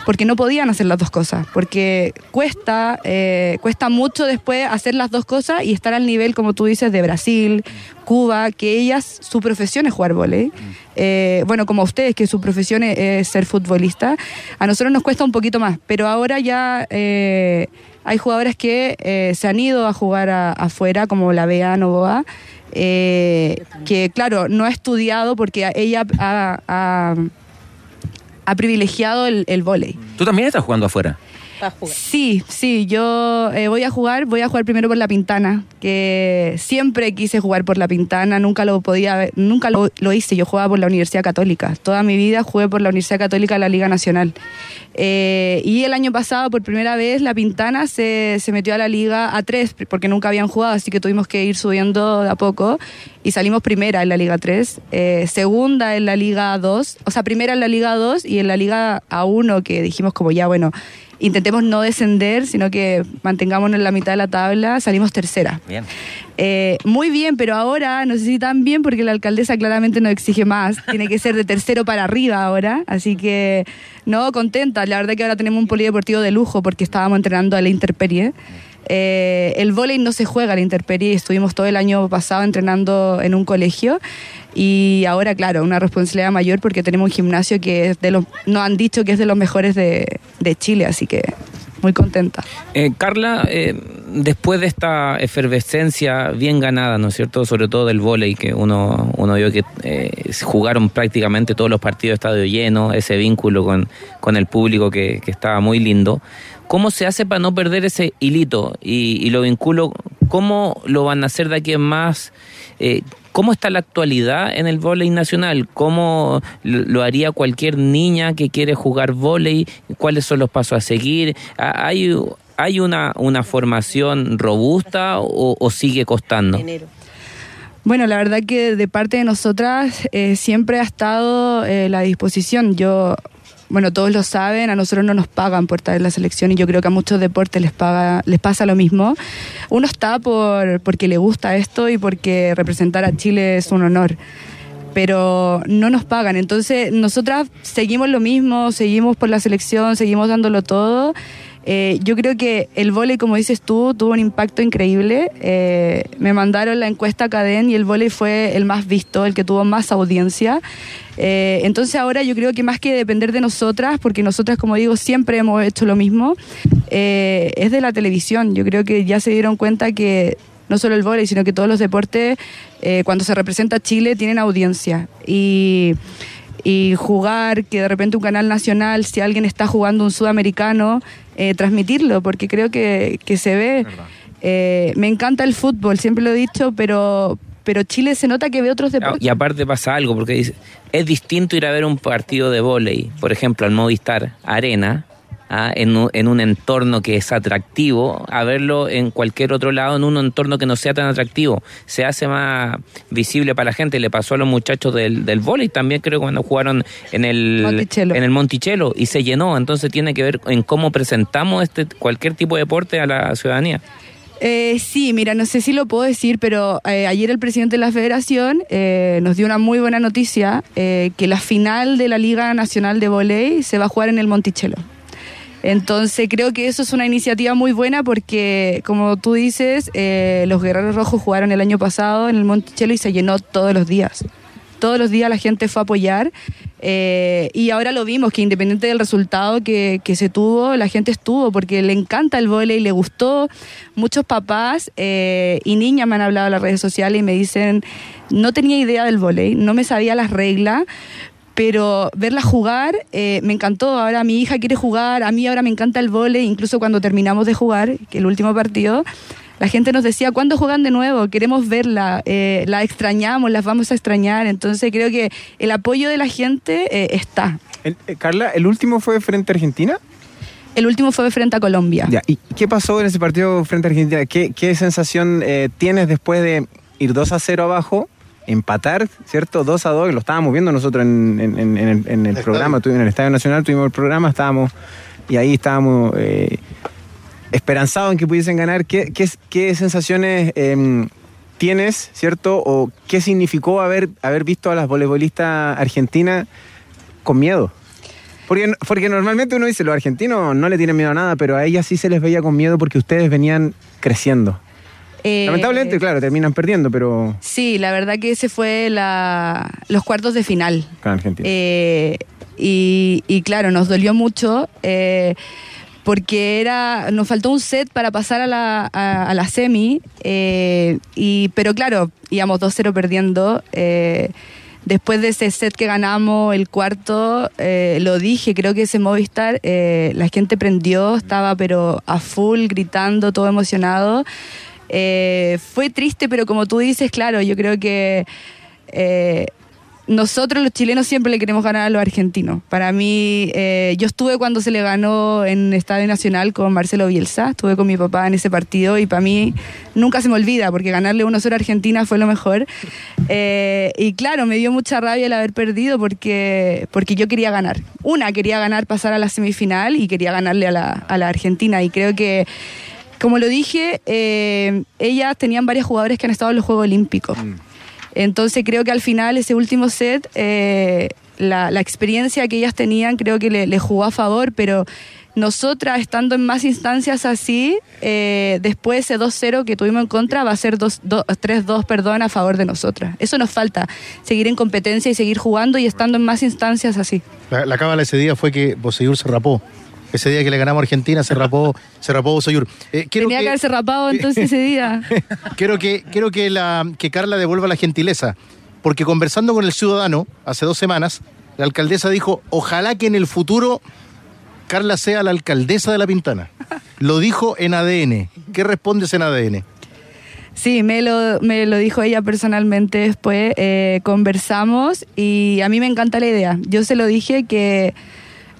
porque no podían hacer las dos cosas, porque cuesta, eh, cuesta mucho después hacer las dos cosas y estar al nivel, como tú dices, de Brasil, Cuba, que ellas, su profesión es jugar volei. Eh, bueno, como ustedes, que su profesión es, ser futbolista, a nosotros nos cuesta un poquito más, pero ahora ya eh, hay jugadoras que eh, se han ido a jugar afuera, como la Bea Novoa, que claro, no ha estudiado porque ella ha, ha- ha privilegiado el, el vóley. Tú también estás jugando afuera. Sí, sí, yo eh, voy a jugar, voy a jugar primero por La Pintana, que siempre quise jugar por La Pintana, nunca lo podía, nunca lo, hice, yo jugaba por la Universidad Católica, toda mi vida jugué por la Universidad Católica de la Liga Nacional. Eh, y el año pasado, por primera vez, La Pintana se, se metió a la Liga A3, porque nunca habían jugado, así que tuvimos que ir subiendo de a poco, y salimos primera en la Liga 3, eh, segunda en la Liga 2, o sea, primera en la Liga 2 y en la Liga A1, que dijimos como ya, bueno, intentemos no descender, sino que mantengámonos en la mitad de la tabla, salimos tercera. Bien. Eh, muy bien, pero ahora no sé si tan bien porque la alcaldesa claramente nos exige más. Tiene que ser de tercero para arriba ahora. Así que, no, contenta. La verdad que ahora tenemos un polideportivo de lujo porque estábamos entrenando a la Interperie. Eh, el vóley no se juega a la Interperie y estuvimos todo el año pasado entrenando en un colegio. Y ahora, claro, una responsabilidad mayor porque tenemos un gimnasio que es de los, nos han dicho que es de los mejores de, de Chile, así que muy contenta. Eh, Carla, eh, después de esta efervescencia bien ganada, ¿no es cierto? Sobre todo del vóley, que uno, uno vio que eh, jugaron prácticamente todos los partidos de estadio lleno, ese vínculo con, con el público que, que estaba muy lindo. ¿Cómo se hace para no perder ese hilito? Y, y lo vinculo, ¿cómo lo van a hacer de aquí en más? ¿Cómo está la actualidad en el vóley nacional? ¿Cómo lo haría cualquier niña que quiere jugar vóley? ¿Cuáles son los pasos a seguir? ¿Ha- ¿Hay, hay una, una formación robusta o, o sigue costando? Bueno, la verdad que de parte de nosotras eh, siempre ha estado eh, la disposición. Yo, bueno, todos lo saben, a nosotros no nos pagan por estar en la selección y yo creo que a muchos deportes les paga, les pasa lo mismo. Uno está por porque le gusta esto y porque representar a Chile es un honor. Pero no nos pagan, entonces nosotras seguimos lo mismo, seguimos por la selección, seguimos dándolo todo. Eh, yo creo que el vóley, como dices tú, tuvo un impacto increíble. Eh, me mandaron la encuesta a Cadén y el vóley fue el más visto, el que tuvo más audiencia. Eh, entonces ahora yo creo que más que depender de nosotras, porque nosotras, como digo, siempre hemos hecho lo mismo, eh, es de la televisión. Yo creo que ya se dieron cuenta que no solo el vóley, sino que todos los deportes, eh, cuando se representa Chile, tienen audiencia. Y, y jugar, que de repente un canal nacional, si alguien está jugando un sudamericano, eh, transmitirlo, porque creo que, que se ve. Eh, me encanta el fútbol, siempre lo he dicho, pero, pero Chile se nota que ve otros deportes. Y aparte pasa algo, porque es distinto ir a ver un partido de vóley, por ejemplo, al Movistar Arena, ah, en, un, en un entorno que es atractivo, a verlo en cualquier otro lado, en un entorno que no sea tan atractivo. Se hace más visible para la gente. Le pasó a los muchachos del, del vóley también, creo, cuando jugaron en el Monticello. en el Monticello y se llenó. Entonces tiene que ver en cómo presentamos este cualquier tipo de deporte a la ciudadanía. Eh, sí, mira, no sé si lo puedo decir, pero eh, ayer el presidente de la federación eh, nos dio una muy buena noticia, eh, que la final de la Liga Nacional de Voley se va a jugar en el Monticello. Entonces creo que eso es una iniciativa muy buena porque, como tú dices, eh, los Guerreros Rojos jugaron el año pasado en el Monticello y se llenó todos los días. Todos los días la gente fue a apoyar eh, y ahora lo vimos, que independiente del resultado que, se tuvo, la gente estuvo porque le encanta el vóley, le gustó. Muchos papás eh, y niñas me han hablado en las redes sociales y me dicen, no tenía idea del vóley, no me sabía las reglas, pero verla jugar eh, me encantó. Ahora mi hija quiere jugar, a mí ahora me encanta el vóley, incluso cuando terminamos de jugar, que el último partido, la gente nos decía, ¿cuándo juegan de nuevo? Queremos verla, eh, la extrañamos, las vamos a extrañar. Entonces creo que el apoyo de la gente eh, está. El- Carla, ¿el último fue frente a Argentina? El último fue frente a Colombia. Ya, ¿Y qué pasó en ese partido frente a Argentina? ¿Qué, qué sensación tienes después de ir 2 a 0 abajo, empatar, ¿cierto? 2 a 2, lo estábamos viendo nosotros en, en- en- en el, programa, en el Estadio Nacional tuvimos el programa, estábamos, y ahí estábamos eh, esperanzados en que pudiesen ganar. ¿Qué, qué, qué sensaciones em, tienes, ¿cierto? ¿O qué significó haber, haber visto a las voleibolistas argentinas con miedo? Porque, porque normalmente uno dice, los argentinos no le tienen miedo a nada, pero a ellas sí se les veía con miedo porque ustedes venían creciendo. Eh, Lamentablemente, claro, terminan perdiendo, pero Sí, la verdad que ese fue la, los cuartos de final. con Argentina. Eh, y, y claro, nos dolió mucho eh, porque era nos faltó un set para pasar a la, a, a la semi, eh, y, pero claro, íbamos 2-0 perdiendo. eh, después de ese set que ganamos, el cuarto, eh, lo dije, creo que ese Movistar, la gente prendió, estaba pero a full, gritando, todo emocionado. Eh, fue triste, pero como tú dices, claro, yo creo que eh, nosotros los chilenos siempre le queremos ganar a los argentinos. Para mí, eh, yo estuve cuando se le ganó en Estadio Nacional con Marcelo Bielsa, estuve con mi papá en ese partido y para mí nunca se me olvida porque ganarle 1-0 a Argentina fue lo mejor. Eh, y claro, me dio mucha rabia el haber perdido porque, porque yo quería ganar. Una, quería ganar, pasar a la semifinal y quería ganarle a la, a la Argentina y creo que... Como lo dije, eh, ellas tenían varios jugadores que han estado en los Juegos Olímpicos. Entonces creo que al final ese último set, eh, la, la experiencia que ellas tenían creo que le, le jugó a favor, pero nosotras estando en más instancias así, eh, después ese 2-0 que tuvimos en contra va a ser 2 2 3-2 perdón, a favor de nosotras. Eso nos falta, seguir en competencia y seguir jugando y estando en más instancias así. La, la cábala ese día fue que Boseyur se rapó. Ese día que le ganamos a Argentina se rapó, se rapó. Eh, Tenía que, que- haberse rapado entonces ese día. Quiero que, quiero que, la, que Carla devuelva la gentileza, porque conversando con el ciudadano hace dos semanas, la alcaldesa dijo, ojalá que en el futuro Carla sea la alcaldesa de La Pintana. Lo dijo en ADN. ¿Qué respondes en ADN? Sí, me lo, me lo dijo ella personalmente después, eh, conversamos y a mí me encanta la idea. Yo se lo dije que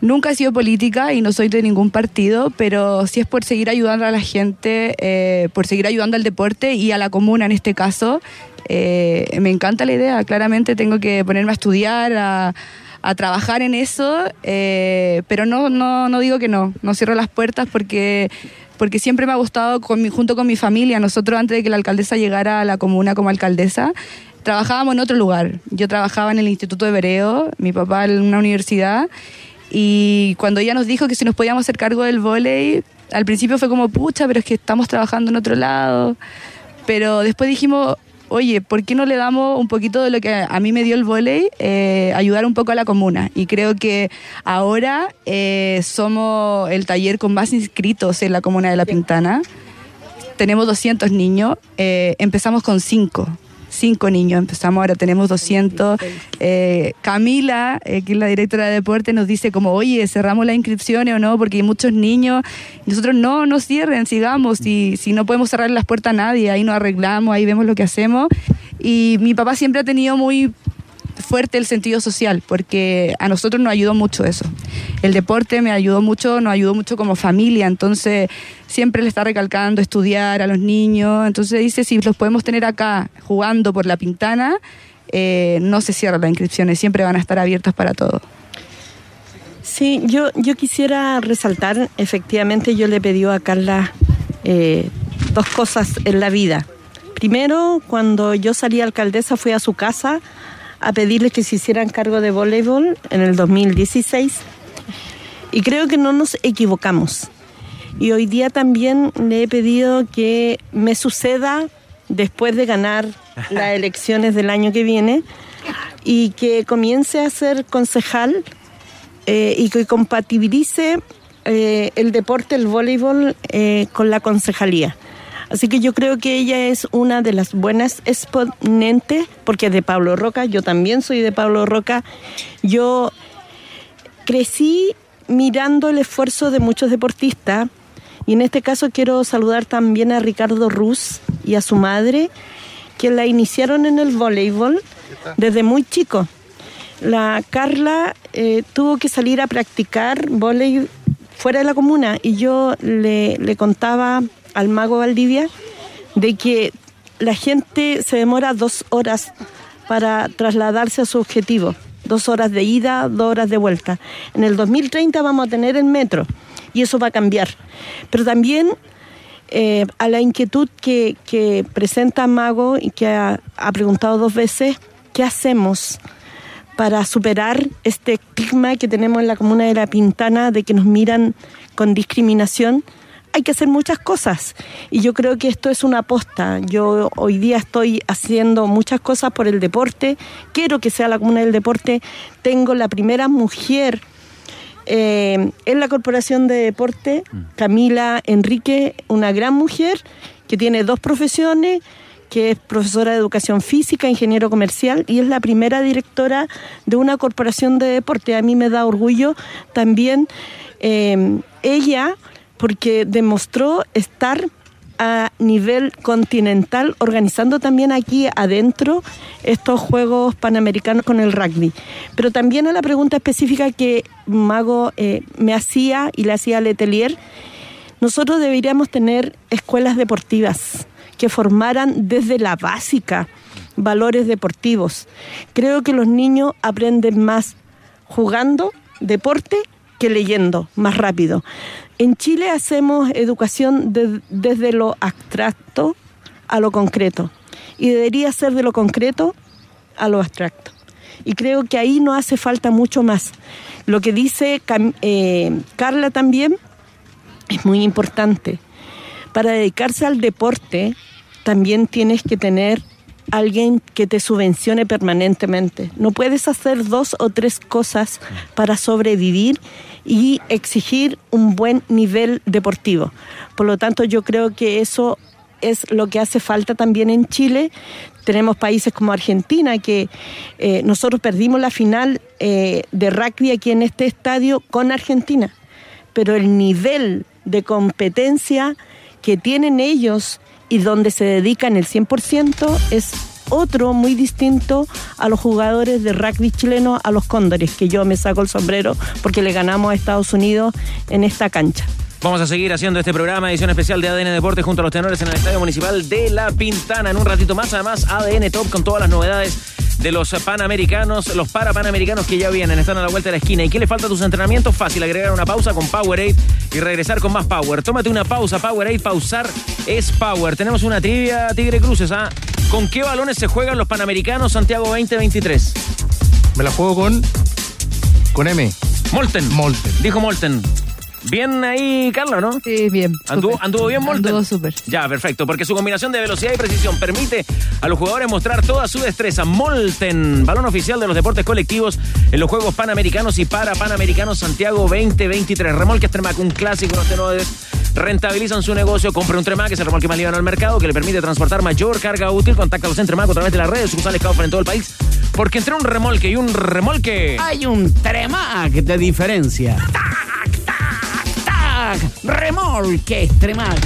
nunca he sido política y no soy de ningún partido, pero si es por seguir ayudando a la gente, eh, por seguir ayudando al deporte y a la comuna en este caso, eh, me encanta la idea. Claramente tengo que ponerme a estudiar, a, a trabajar en eso, eh, pero no, no, no digo que no, no cierro las puertas porque porque siempre me ha gustado con mi- junto con mi familia. Nosotros antes de que la alcaldesa llegara a la comuna como alcaldesa, trabajábamos en otro lugar. Yo trabajaba en el Instituto de Bereo, mi papá en una universidad, y cuando ella nos dijo que si nos podíamos hacer cargo del vóley, al principio fue como, pucha, pero es que estamos trabajando en otro lado. Pero después dijimos, oye, ¿por qué no le damos un poquito de lo que a mí me dio el vóley, eh, ayudar un poco a la comuna? Y creo que ahora eh, somos el taller con más inscritos en la comuna de La Pintana. Tenemos 200 niños, eh, empezamos con 5. Cinco niños. Empezamos, ahora tenemos 200. Eh, Camila, eh, que es la directora de deporte, nos dice como, oye, cerramos las inscripciones o no, porque hay muchos niños. Nosotros no, no cierren, sigamos. Si, si no podemos cerrar las puertas a nadie, ahí nos arreglamos, ahí vemos lo que hacemos. Y mi papá siempre ha tenido muy fuerte el sentido social, porque a nosotros nos ayudó mucho eso. El deporte me ayudó mucho, nos ayudó mucho como familia, entonces siempre le está recalcando estudiar a los niños, entonces dice, si los podemos tener acá jugando por la pintana, eh, no se cierran las inscripciones, siempre van a estar abiertas para todos. Sí, yo, yo quisiera resaltar, efectivamente yo le pedí a Carla eh, dos cosas en la vida. Primero, cuando yo salí alcaldesa, fui a su casa a pedirles que se hicieran cargo de voleibol en el 2016 y creo que no nos equivocamos. Y hoy día también le he pedido que me suceda después de ganar las elecciones del año que viene y que comience a ser concejal eh, y que compatibilice eh, el deporte, el voleibol, eh, con la concejalía. Así que yo creo que ella es una de las buenas exponentes, porque es de Pablo Roca, yo también soy de Pablo Roca. Yo crecí mirando el esfuerzo de muchos deportistas y en este caso quiero saludar también a Ricardo Ruz y a su madre, que la iniciaron en el voleibol desde muy chico. La Carla eh, tuvo que salir a practicar voleibol fuera de la comuna y yo le, le contaba al mago Valdivia de que la gente se demora dos horas para trasladarse a su objetivo. Dos horas de ida, dos horas de vuelta. En el 2030 vamos a tener el metro y eso va a cambiar. Pero también eh, a la inquietud que, que presenta Mago y que ha, preguntado dos veces, ¿qué hacemos para superar este estigma que tenemos en la comuna de La Pintana de que nos miran con discriminación? Hay que hacer muchas cosas y yo creo que esto es una aposta. Yo hoy día estoy haciendo muchas cosas por el deporte, quiero que sea la comuna del deporte. Tengo la primera mujer eh, en la Corporación de Deporte, Camila Enrique, una gran mujer que tiene dos profesiones, que es profesora de educación física, ingeniero comercial y es la primera directora de una corporación de deporte. A mí me da orgullo también eh, ella porque demostró estar a nivel continental organizando también aquí adentro estos Juegos Panamericanos con el rugby. Pero también a la pregunta específica que Mago eh, me hacía y le hacía Letelier, nosotros deberíamos tener escuelas deportivas que formaran desde la básica valores deportivos. Creo que los niños aprenden más jugando deporte que leyendo más rápido. En Chile hacemos educación de- desde lo abstracto a lo concreto y debería ser de lo concreto a lo abstracto. Y creo que ahí no hace falta mucho más. Lo que dice eh, Carla también es muy importante. Para dedicarse al deporte también tienes que tener alguien que te subvencione permanentemente. No puedes hacer dos o tres cosas para sobrevivir y exigir un buen nivel deportivo. Por lo tanto, yo creo que eso es lo que hace falta también en Chile. Tenemos países como Argentina, que eh, nosotros perdimos la final eh, de rugby aquí en este estadio con Argentina, pero el nivel de competencia que tienen ellos y donde se dedican el 100% es otro muy distinto a los jugadores de rugby chileno, a los cóndores, que yo me saco el sombrero porque le ganamos a Estados Unidos en esta cancha. Vamos a seguir haciendo este programa, edición especial de ADN Deportes junto a los tenores en el Estadio Municipal de La Pintana. En un ratito más, además, ADN Top con todas las novedades de los panamericanos, los para panamericanos que ya vienen, están a la vuelta de la esquina. ¿Y qué le falta a tus entrenamientos? Fácil, agregar una pausa con Powerade y regresar con más Power. Tómate una pausa, Powerade, pausar es Power. Tenemos una trivia, Tigre Cruces, ¿ah? ¿Con qué balones se juegan los panamericanos Santiago 2023? Me la juego con. con M. Molten. Molten. Dijo Molten. Bien ahí, Carla, ¿no? Sí, bien. ¿Anduvo, bien Molten? Anduvo súper. Ya, perfecto, porque su combinación de velocidad y precisión permite a los jugadores mostrar toda su destreza. Molten, balón oficial de los deportes colectivos en los Juegos Panamericanos y para Panamericanos Santiago 2023. Remolque Extremac, un clásico, los tenores rentabilizan su negocio. Compre un Tremac, que es el remolque más liviano al mercado, que le permite transportar mayor carga útil. Contáctalos en Tremac a través de las redes sucursales Kaufman en todo el país. Porque entre un remolque y un remolque... Hay un Tremac de diferencia. ¡Tac! Remolque Tremac.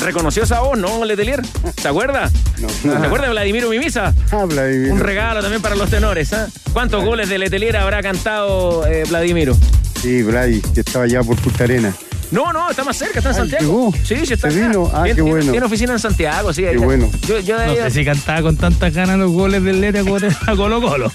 ¿Reconoció esa voz, no, Letelier? ¿Se acuerda? No. ¿Se acuerda de Vladimiro Mimisa? Ah, Vladimiro. Un regalo también para los tenores, ¿ah? ¿Cuántos goles de Letelier habrá cantado eh, Vladimiro? Sí, Vladi, que estaba allá por Punta Arena. No, no, está más cerca, está en Ah, Santiago. llegó. Sí, sí, está ¿Se vino? Ah, Tiene- qué bueno. Tiene oficina en Santiago, sí. Qué bueno. Yo, yo de No sé si cantaba con tantas ganas los goles del Lete a Colo Colo.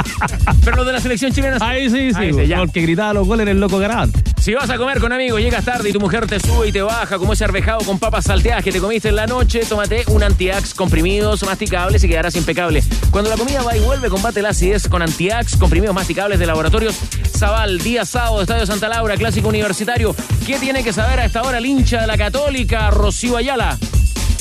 Pero los de la selección chilena. Ahí sí, sí, Ahí sí, ya. porque gritaba los goles en el loco garante. Si vas a comer con amigos, llegas tarde y tu mujer te sube y te baja, como ese arvejado con papas salteadas que te comiste en la noche, tómate un antiax comprimidos masticables y quedarás impecable. Cuando la comida va y vuelve, combate la acidez con antiax comprimidos masticables de laboratorios Zaval, día sábado, Estadio Santa Laura, clásico universitario. ¿Qué tiene que saber a esta hora el hincha de la Católica, Rocío Ayala?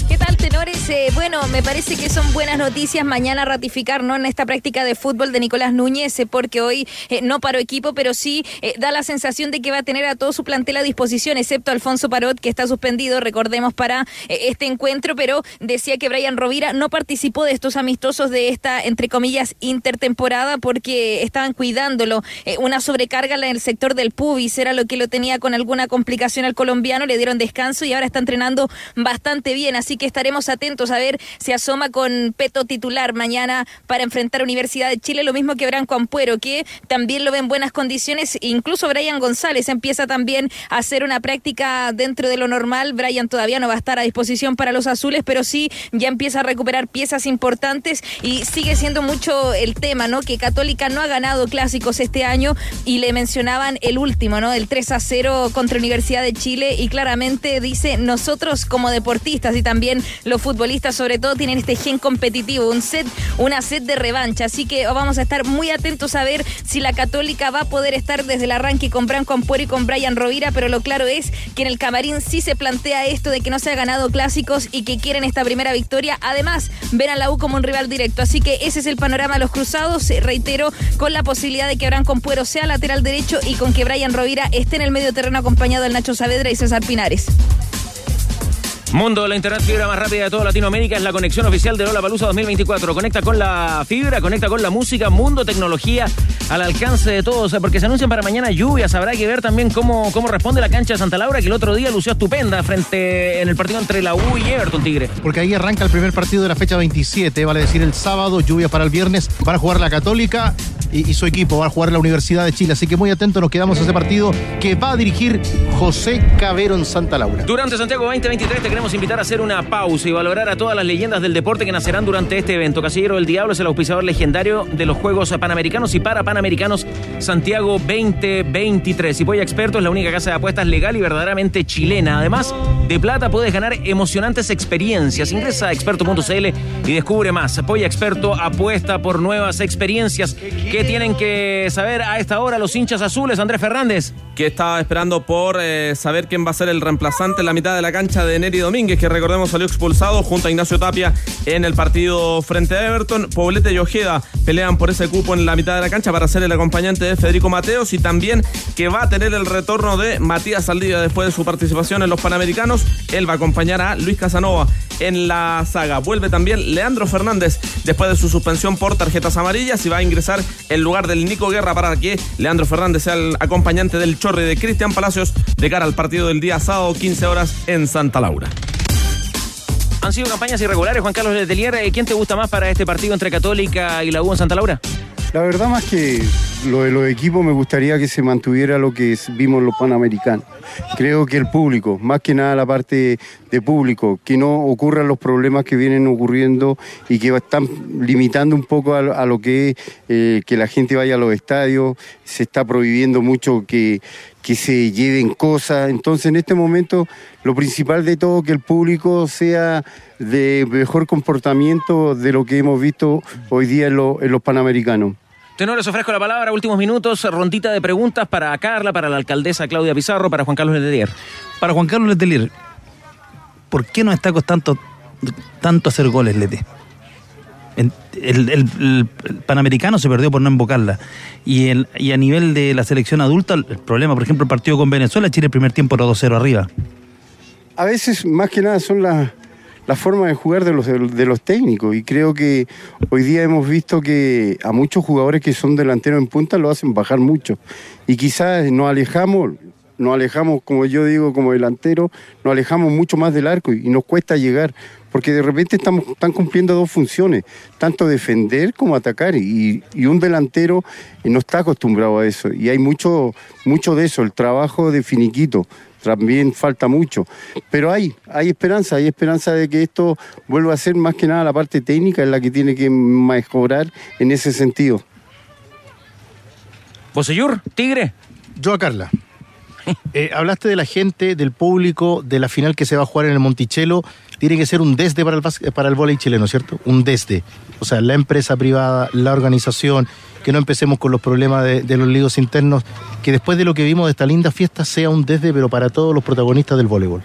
¿Qué tal, tenores? Eh, bueno, me parece que son buenas noticias mañana ratificar ¿no? en esta práctica de fútbol de Nicolás Núñez, eh, porque hoy eh, no paró equipo, pero sí da la sensación de que va a tener a todo su plantel a disposición, excepto Alfonso Parot, que está suspendido, recordemos, para este encuentro, pero decía que Brian Rovira no participó de estos amistosos de esta, entre comillas, intertemporada, porque estaban cuidándolo. Una sobrecarga en el sector del pubis era lo que lo tenía con alguna complicación al colombiano, le dieron descanso y ahora está entrenando bastante bien, así que estaremos atentos a ver si asoma con Peto titular mañana para enfrentar Universidad de Chile, lo mismo que Branco Ampuero, que también lo ve en buenas condiciones, incluso Brian González empieza también a hacer una práctica dentro de lo normal, Brian todavía no va a estar a disposición para los azules, pero sí ya empieza a recuperar piezas importantes y sigue siendo mucho el tema, ¿no? Que Católica no ha ganado clásicos este año y le mencionaban el último, ¿no? El 3 a 0 contra Universidad de Chile y claramente dice, nosotros como deportistas y también los futbolistas sobre todo tienen este gen competitivo, un set, una set de revancha, así que vamos a estar muy atentos a ver si la Católica va a poder estar desde el arranque con Branco Ampuero y con Brian Rovira, pero lo claro es que en el camarín sí se plantea esto de que no se ha ganado clásicos y que quieren esta primera victoria, además ven a la U como un rival directo, así que ese es el panorama de los cruzados, eh, reitero, con la posibilidad de que Branco Ampuero sea lateral derecho y con que Brian Rovira esté en el medio terreno acompañado del Nacho Saavedra y César Pinares. Mundo, la internet fibra más rápida de toda Latinoamérica es la conexión oficial de Lola Palusa 2024. Conecta con la fibra, conecta con la música, mundo, tecnología al alcance de todos, eh, porque se anuncian para mañana lluvias. Habrá que ver también cómo, cómo responde la cancha de Santa Laura, que el otro día lució estupenda frente en el partido entre la U y Everton Tigre. Porque ahí arranca el primer partido de la fecha 27, vale decir el sábado, lluvia para el viernes, van a jugar la Católica y, y su equipo va a jugar la Universidad de Chile. Así que muy atentos nos quedamos a ese partido que va a dirigir José Cabero en Santa Laura. Durante Santiago 2023 te queremos invitar a hacer una pausa y valorar a todas las leyendas del deporte que nacerán durante este evento. Casillero del Diablo es el auspiciador legendario de los Juegos Panamericanos y para Panamericanos Santiago 2023. Y Polla Experto es la única casa de apuestas legal y verdaderamente chilena. Además, de plata puedes ganar emocionantes experiencias. Ingresa a experto.cl y descubre más. Polla Experto apuesta por nuevas experiencias. ¿Qué tienen que saber a esta hora los hinchas azules? Andrés Fernández. que estaba esperando por eh, saber quién va a ser el reemplazante en la mitad de la cancha de Neri Domínguez, que recordemos salió expulsado junto a Ignacio Tapia en el partido frente a Everton. Poblete y Ojeda pelean por ese cupo en la mitad de la cancha para ser el acompañante de Federico Mateos y también que va a tener el retorno de Matías Saldivia después de su participación en los Panamericanos. Él va a acompañar a Luis Casanova en la saga. Vuelve también Leandro Fernández después de su suspensión por tarjetas amarillas y va a ingresar en lugar del Nico Guerra para que Leandro Fernández sea el acompañante del Chorri de Cristian Palacios de cara al partido del día sábado 15 horas en Santa Laura. Han sido campañas irregulares, Juan Carlos Letelier. Eh, ¿Quién te gusta más para este partido entre Católica y la U en Santa Laura? La verdad más que lo de los equipos me gustaría que se mantuviera lo que vimos en los Panamericanos. Creo que el público, más que nada la parte de público, que no ocurran los problemas que vienen ocurriendo y que están limitando un poco a, lo que es eh, que la gente vaya a los estadios, se está prohibiendo mucho que, que se lleven cosas. Entonces en este momento lo principal de todo que el público sea de mejor comportamiento de lo que hemos visto hoy día en los Panamericanos. Tenores, ofrezco la palabra, últimos minutos, rondita de preguntas para Carla, para la alcaldesa Claudia Pizarro, para Juan Carlos Letelier. Para Juan Carlos Letelier, ¿por qué nos está costando tanto hacer goles, Lete? el, el- el- el Panamericano se perdió por no invocarla. Y, el, y a nivel de la selección adulta, el problema, por ejemplo, el partido con Venezuela, Chile el primer tiempo era 2-0 arriba. A veces, más que nada, son las las formas de jugar de los, de los técnicos. Y creo que hoy día hemos visto que a muchos jugadores que son delanteros en punta lo hacen bajar mucho. Y quizás nos alejamos, nos alejamos, como yo digo, como delantero, nos alejamos mucho más del arco y, nos cuesta llegar. Porque de repente estamos, están cumpliendo dos funciones, tanto defender como atacar. Y, y un delantero no está acostumbrado a eso. Y hay mucho, mucho de eso, el trabajo de finiquito también falta mucho. Pero hay, hay esperanza, hay esperanza de que esto vuelva a ser más que nada la parte técnica en la que tiene que mejorar en ese sentido. Bosellur, Tigre. Yo a Carla. Eh, hablaste de la gente, del público, de la final que se va a jugar en el Monticello. Tiene que ser un desde para el, para el vóley chileno, ¿cierto? Un desde. O sea, la empresa privada, la organización, que no empecemos con los problemas de, los líos internos, que después de lo que vimos de esta linda fiesta sea un desde, pero para todos los protagonistas del voleibol.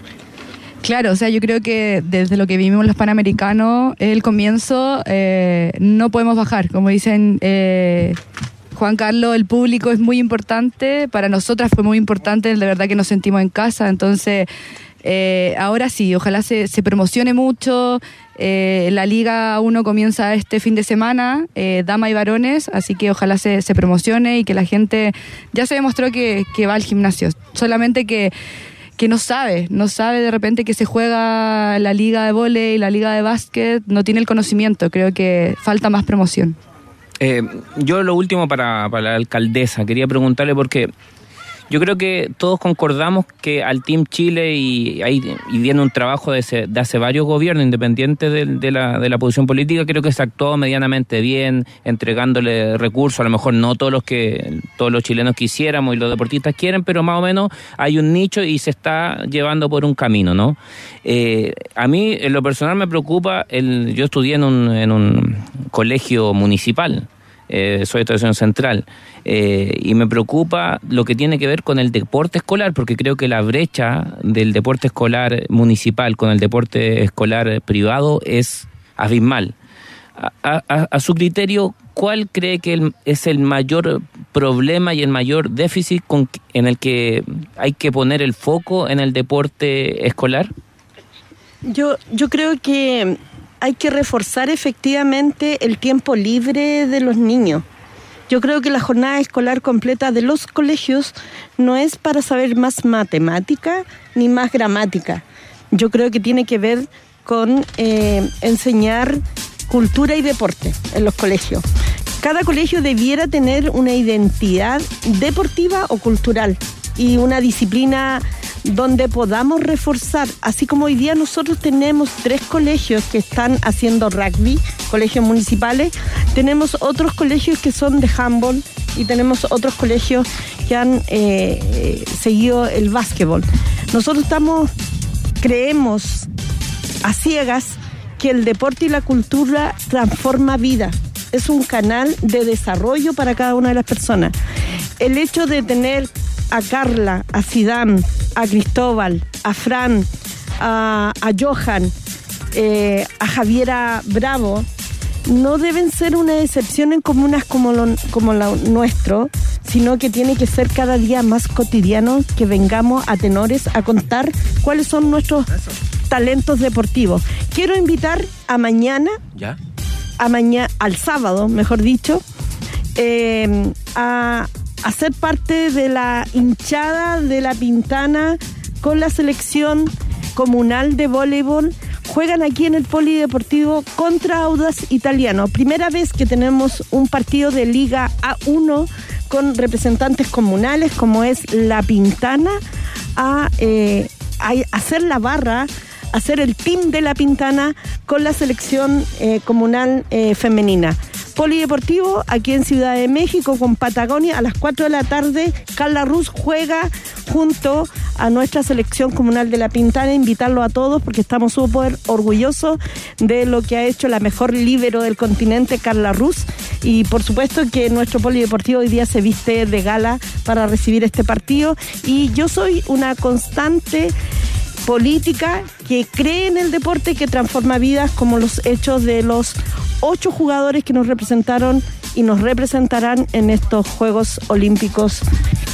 Claro, o sea, yo creo que desde lo que vivimos los panamericanos, el comienzo, eh, no podemos bajar. Como dicen eh, Juan Carlos, el público es muy importante. Para nosotras fue muy importante, de verdad que nos sentimos en casa. Entonces, eh, ahora sí, ojalá se, promocione mucho. Eh, la Liga 1 comienza este fin de semana, eh, dama y varones, así que ojalá se, promocione y que la gente ya se demostró que, va al gimnasio. Solamente que no sabe, no sabe de repente que se juega la liga de vóley, la liga de básquet, no tiene el conocimiento, creo que falta más promoción. Eh, yo lo último para, para la alcaldesa, quería preguntarle porque yo creo que todos concordamos que al Team Chile y, y viene un trabajo de, ese- de hace varios gobiernos, independientes de, de la, de la posición política, creo que se actuó medianamente bien, entregándole recursos, a lo mejor no todos los que todos los chilenos quisiéramos y los deportistas quieren, pero más o menos hay un nicho y se está llevando por un camino, ¿no? Eh, a mí, en lo personal, me preocupa, el, yo estudié en un, en un colegio municipal, eh, soy de central, eh, y me preocupa lo que tiene que ver con el deporte escolar, porque creo que la brecha del deporte escolar municipal con el deporte escolar privado es abismal. A, su criterio, ¿cuál cree que es el mayor problema y el mayor déficit con, en el que hay que poner el foco en el deporte escolar? Yo, yo creo que hay que reforzar efectivamente el tiempo libre de los niños. Yo creo que la jornada escolar completa de los colegios no es para saber más matemática ni más gramática. Yo creo que tiene que ver con eh, enseñar cultura y deporte en los colegios. Cada colegio debiera tener una identidad deportiva o cultural y una disciplina donde podamos reforzar, así como hoy día nosotros tenemos tres colegios que están haciendo rugby, colegios municipales, tenemos otros colegios que son de handball y tenemos otros colegios que han eh, seguido el básquetbol. Nosotros estamos, creemos a ciegas que el deporte y la cultura transforma vida. Es un canal de desarrollo para cada una de las personas. El hecho de tener a Carla, a Sidán, a Cristóbal, a Fran, a, a Johan, eh, a Javiera Bravo, no deben ser una excepción en comunas como lo, como lo nuestro, sino que tiene que ser cada día más cotidiano que vengamos a tenores a contar cuáles son nuestros talentos deportivos. Quiero invitar a mañana, ¿Ya? a mañana, al sábado, mejor dicho, eh, a, a ser parte de la hinchada de la Pintana con la selección comunal de voleibol. Juegan aquí en el Polideportivo contra Audas Italiano. Primera vez que tenemos un partido de Liga A1 con representantes comunales como es la Pintana a, eh, hacer la barra hacer el team de la Pintana con la selección eh, comunal eh, femenina. Polideportivo aquí en Ciudad de México con Patagonia a las 4 de la tarde. Carla Ruz juega junto a nuestra selección comunal de la Pintana. Invitarlo a todos porque estamos súper orgullosos de lo que ha hecho la mejor líbero del continente, Carla Ruz. Y por supuesto que nuestro Polideportivo hoy día se viste de gala para recibir este partido. Y yo soy una constante política que cree en el deporte que transforma vidas como los hechos de los ocho jugadores que nos representaron y nos representarán en estos Juegos Olímpicos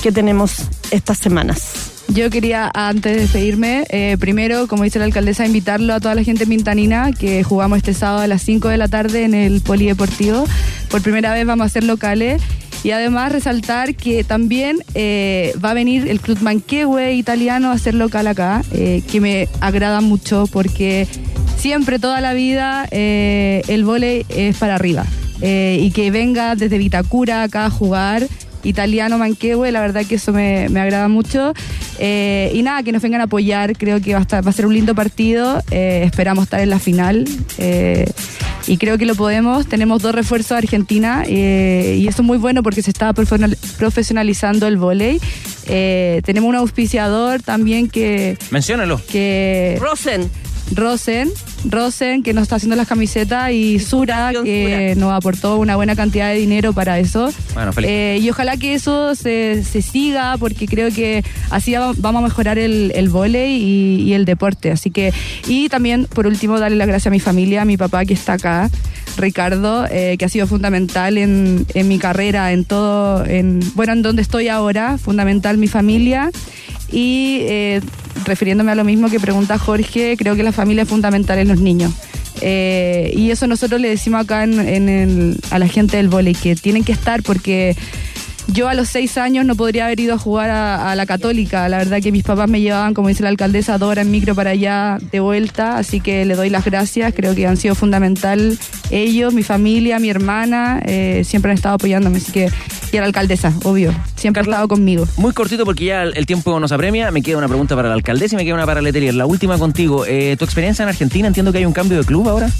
que tenemos estas semanas. Yo quería, antes de despedirme, eh, primero, como dice la alcaldesa, invitarlo a toda la gente mintanina que jugamos este sábado a las 5 de la tarde en el Polideportivo. Por primera vez vamos a ser locales. Y además resaltar que también eh, va a venir el Club Manquehue italiano a ser local acá, eh, que me agrada mucho porque siempre, toda la vida, eh, el vóley es para arriba. Y que venga desde Vitacura acá a jugar italiano Manquehue, la verdad que eso me, me agrada mucho. Eh, y nada, que nos vengan a apoyar, creo que va a, estar- va a ser un lindo partido, eh, esperamos estar en la final eh, y creo que lo podemos. Tenemos dos refuerzos de Argentina eh, y eso es muy bueno porque se está profesional- profesionalizando el vóley. Eh, tenemos un auspiciador también que... Menciónalo. que Rosen. Rosen, Rosen, que nos está haciendo las camisetas, y Sura, que nos aportó una buena cantidad de dinero para eso. Bueno, feliz. Eh, y ojalá que eso se, se siga, porque creo que así va- vamos a mejorar el, el vóley y, y el deporte. Así que, y también, por último, darle las gracias a mi familia, a mi papá que está acá, Ricardo, eh, que ha sido fundamental en, en mi carrera, en todo, en, bueno, en donde estoy ahora, fundamental mi familia. Y eh, refiriéndome a lo mismo que pregunta Jorge, creo que la familia es fundamental en los niños. Eh, y eso nosotros le decimos acá en, el- a la gente del vóley, que tienen que estar porque yo a los seis años no podría haber ido a jugar a, a la católica. La verdad que mis papás me llevaban, como dice la alcaldesa, dos horas en micro para allá de vuelta. Así que le doy las gracias. Creo que han sido fundamental ellos, mi familia, mi hermana. eh, siempre han estado apoyándome. Así que, y a la alcaldesa, obvio. Siempre ha estado conmigo. Muy cortito porque ya el el tiempo nos apremia. Me queda una pregunta para la alcaldesa y me queda una para Letelier. La última contigo. Eh, ¿Tu experiencia en Argentina? Entiendo que hay un cambio de club ahora.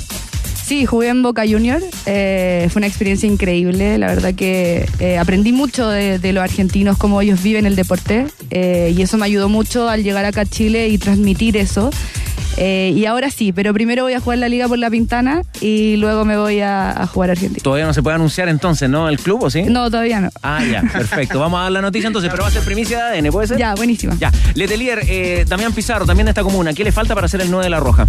Sí, jugué en Boca Junior. eh, fue una experiencia increíble. La verdad que eh, aprendí mucho de, de los argentinos, cómo ellos viven el deporte. eh, y eso me ayudó mucho al llegar acá a Chile y transmitir eso. Y ahora sí, pero primero voy a jugar la liga por la Pintana y luego me voy a, a jugar a Argentina. Todavía no se puede anunciar entonces, ¿no? ¿El club o sí? No, todavía no. Ah, ya, perfecto. Vamos a dar la noticia entonces, pero va a ser primicia de ADN, ¿puede ser? Ya, buenísima. Ya. Letelier, Damián Pizarro, también de esta comuna. ¿Qué le falta para hacer el 9 de la Roja?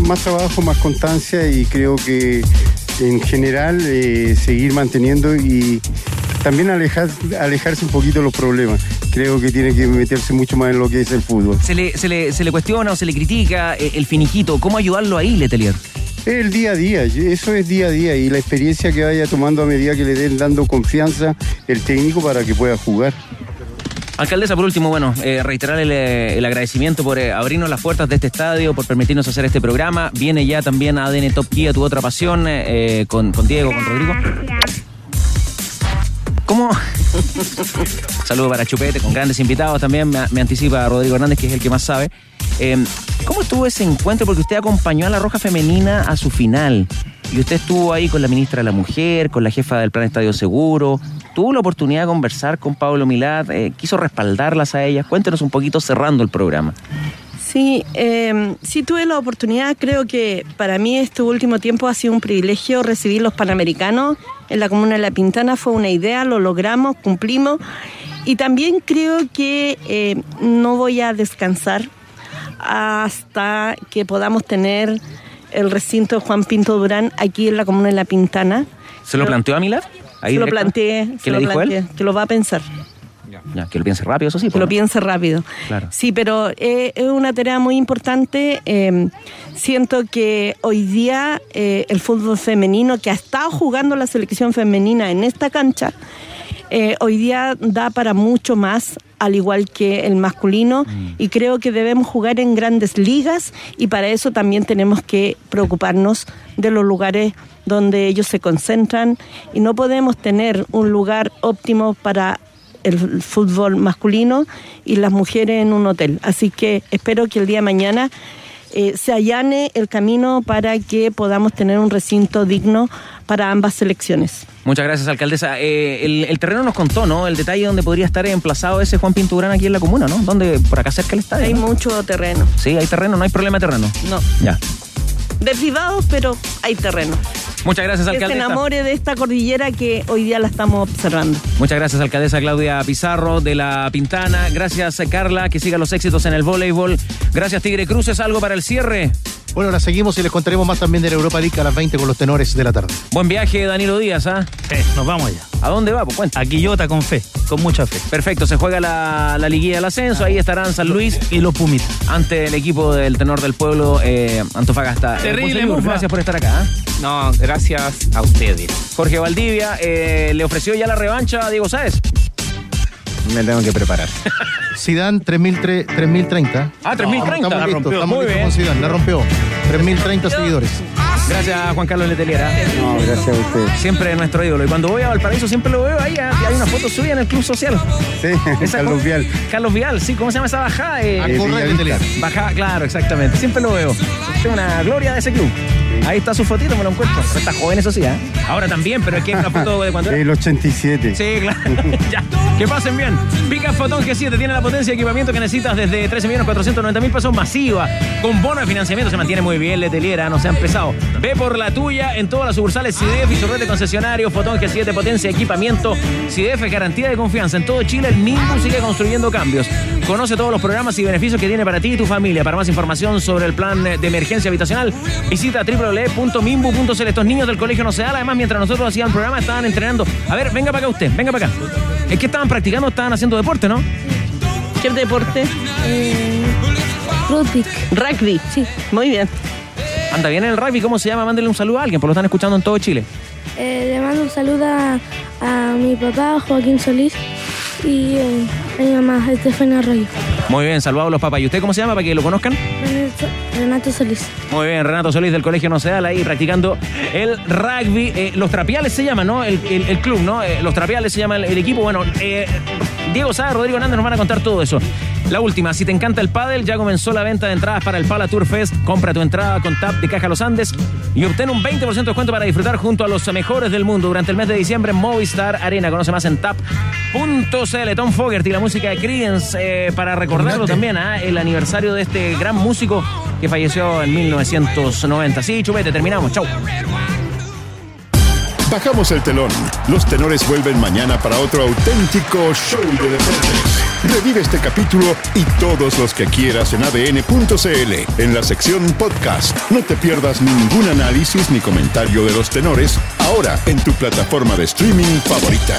Más trabajo, más constancia y creo que en general eh, seguir manteniendo y también alejar, alejarse un poquito de los problemas. Creo que tiene que meterse mucho más en lo que es el fútbol. ¿Se le, se le, se le cuestiona o se le critica eh, el finiquito? ¿Cómo ayudarlo ahí, Letelier? El día a día, eso es día a día y la experiencia que vaya tomando a medida que le den dando confianza el técnico para que pueda jugar. Alcaldesa, por último, bueno, eh, reiterar el, eh, el agradecimiento por eh, abrirnos las puertas de este estadio, por permitirnos hacer este programa. Viene ya también ADN Top Kia, tu otra pasión, eh, con, con Diego, con Rodrigo. ¿Cómo? Saludo para Chupete, con grandes invitados también. Me, me anticipa Rodrigo Hernández, que es el que más sabe. Eh, ¿Cómo estuvo ese encuentro? Porque usted acompañó a la Roja Femenina a su final. Y usted estuvo ahí con la ministra de la Mujer, con la jefa del Plan Estadio Seguro. Tuvo la oportunidad de conversar con Pablo Milad. eh, quiso respaldarlas a ellas. Cuéntenos un poquito cerrando el programa. Sí, eh, sí tuve la oportunidad, creo que para mí este último tiempo ha sido un privilegio recibir los Panamericanos en la Comuna de La Pintana, fue una idea, lo logramos, cumplimos y también creo que eh, no voy a descansar hasta que podamos tener el recinto Juan Pinto Durán aquí en la Comuna de La Pintana. ¿Se lo planteó a Milad? Se lo planteé, ¿Qué se le lo dijo planteé, él? que lo va a pensar. Ya, que lo piense rápido, eso sí. Que pues, lo ¿no? piense rápido. Claro. Sí, pero eh, es una tarea muy importante. Eh, siento que hoy día eh, el fútbol femenino, que ha estado jugando la selección femenina en esta cancha, eh, hoy día da para mucho más, al igual que el masculino, y creo que debemos jugar en grandes ligas y para eso también tenemos que preocuparnos de los lugares donde ellos se concentran y no podemos tener un lugar óptimo para el fútbol masculino y las mujeres en un hotel. Así que espero que el día de mañana eh, se allane el camino para que podamos tener un recinto digno para ambas selecciones. Muchas gracias, alcaldesa. Eh, el, el terreno nos contó, ¿no? El detalle donde podría estar emplazado ese Juan Pinturán aquí en la comuna, ¿no? ¿Dónde? Por acá cerca del estadio. Hay ¿no? mucho terreno. Sí, hay terreno, no hay problema de terreno. No, Ya. De privados, pero hay terreno. Muchas gracias, Que se alcaldesa. enamore de esta cordillera que hoy día la estamos observando. Muchas gracias, alcaldesa Claudia Pizarro de La Pintana. Gracias, Carla, que siga los éxitos en el voleibol. Gracias, Tigre Cruces. Algo para el cierre. Bueno, la seguimos y les contaremos más también de la Europa League a las 20 con los tenores de la tarde. Buen viaje, Danilo Díaz, ¿ah? nos vamos allá. ¿A dónde va? Pues cuenta. A Quillota con fe, con mucha fe. Perfecto, se juega la, la liguilla del ascenso, ahí estarán San Luis y los Pumitas. ante el equipo del tenor del pueblo, eh, Antofagasta. Eh, Terrible, Mufa. gracias por estar acá. ¿ah? No, gracias a ustedes. Jorge Valdivia, eh, ¿le ofreció ya la revancha a Diego Sáez? Me tengo que preparar. Zidane 3003 3030. Ah, 3030. Estamos La listos, rompió. estamos Muy listos bien. con Zidane, la rompió. 3030 seguidores. Gracias, Juan Carlos Leteliera. No, gracias a usted. Siempre nuestro ídolo. Y cuando voy a Valparaíso siempre lo veo ahí. ah, hay una foto suya en el Club Social. Sí, Esa Carlos Vial. Carlos Vial, sí. ¿Cómo se llama esa bajada? Eh. Bajada, claro, exactamente. Siempre lo veo. Es una gloria de ese club. Ahí está su fotito, me lo encuentro. Está joven, eso sí, ¿eh? Ahora también, pero es que es una foto de cuando era. El 87. Sí, claro. ya. Que pasen bien. Pica Fotón G7 tiene la potencia de equipamiento que necesitas desde 13.490.000 pesos masiva. Con bono de financiamiento se mantiene muy bien, Leteliera, no se ha empezado. Ve por la tuya en todas las sucursales CIDEF y su red de concesionarios. Fotón G7, potencia de equipamiento. CIDEF es garantía de confianza. En todo Chile, el Minbu sigue construyendo cambios. Conoce todos los programas y beneficios que tiene para ti y tu familia. Para más información sobre el plan de emergencia habitacional, visita www.mimbu.cl. Estos niños del colegio no se dan. Además, mientras nosotros hacíamos el programa, estaban entrenando. A ver, venga para acá usted, venga para acá. Es que estaban practicando, estaban haciendo deporte, ¿no? ¿Qué deporte? Rugby. Rugby. Sí. Muy bien. Anda bien el rugby, ¿cómo se llama? Mándele un saludo a alguien, porque lo están escuchando en todo Chile. Eh, le mando un saludo a, a mi papá, Joaquín Solís, y eh, a mi mamá, Estefania Arroyo. Muy bien, saludados los papás. ¿Y usted cómo se llama para que lo conozcan? Renato, Solís. Muy bien, Renato Solís del Colegio Nocedal ahí practicando el rugby. Eh, los Trapiales se llama, ¿no? El, el- el club, ¿no? Eh, los Trapiales se llama el, el equipo. Bueno, eh, Diego Sáez, Rodrigo Hernández nos van a contar todo eso. La última, si te encanta el pádel, ya comenzó la venta de entradas para el Pala Tour Fest. Compra tu entrada con TAP de Caja Los Andes y obtén un 20% de descuento para disfrutar junto a los mejores del mundo durante el mes de diciembre en Movistar Arena. Conoce más en tap.cl. Tom Fogerty, la música de Creedence, para recordarlo también, ¿ah? el aniversario de este gran músico que falleció en 1990. Sí, chupete, terminamos. Chau. Bajamos el telón. Los tenores vuelven mañana para otro auténtico show de deportes. Revive este capítulo y todos los que quieras en adn.cl en la sección podcast. No te pierdas ningún análisis ni comentario de los tenores ahora en tu plataforma de streaming favorita.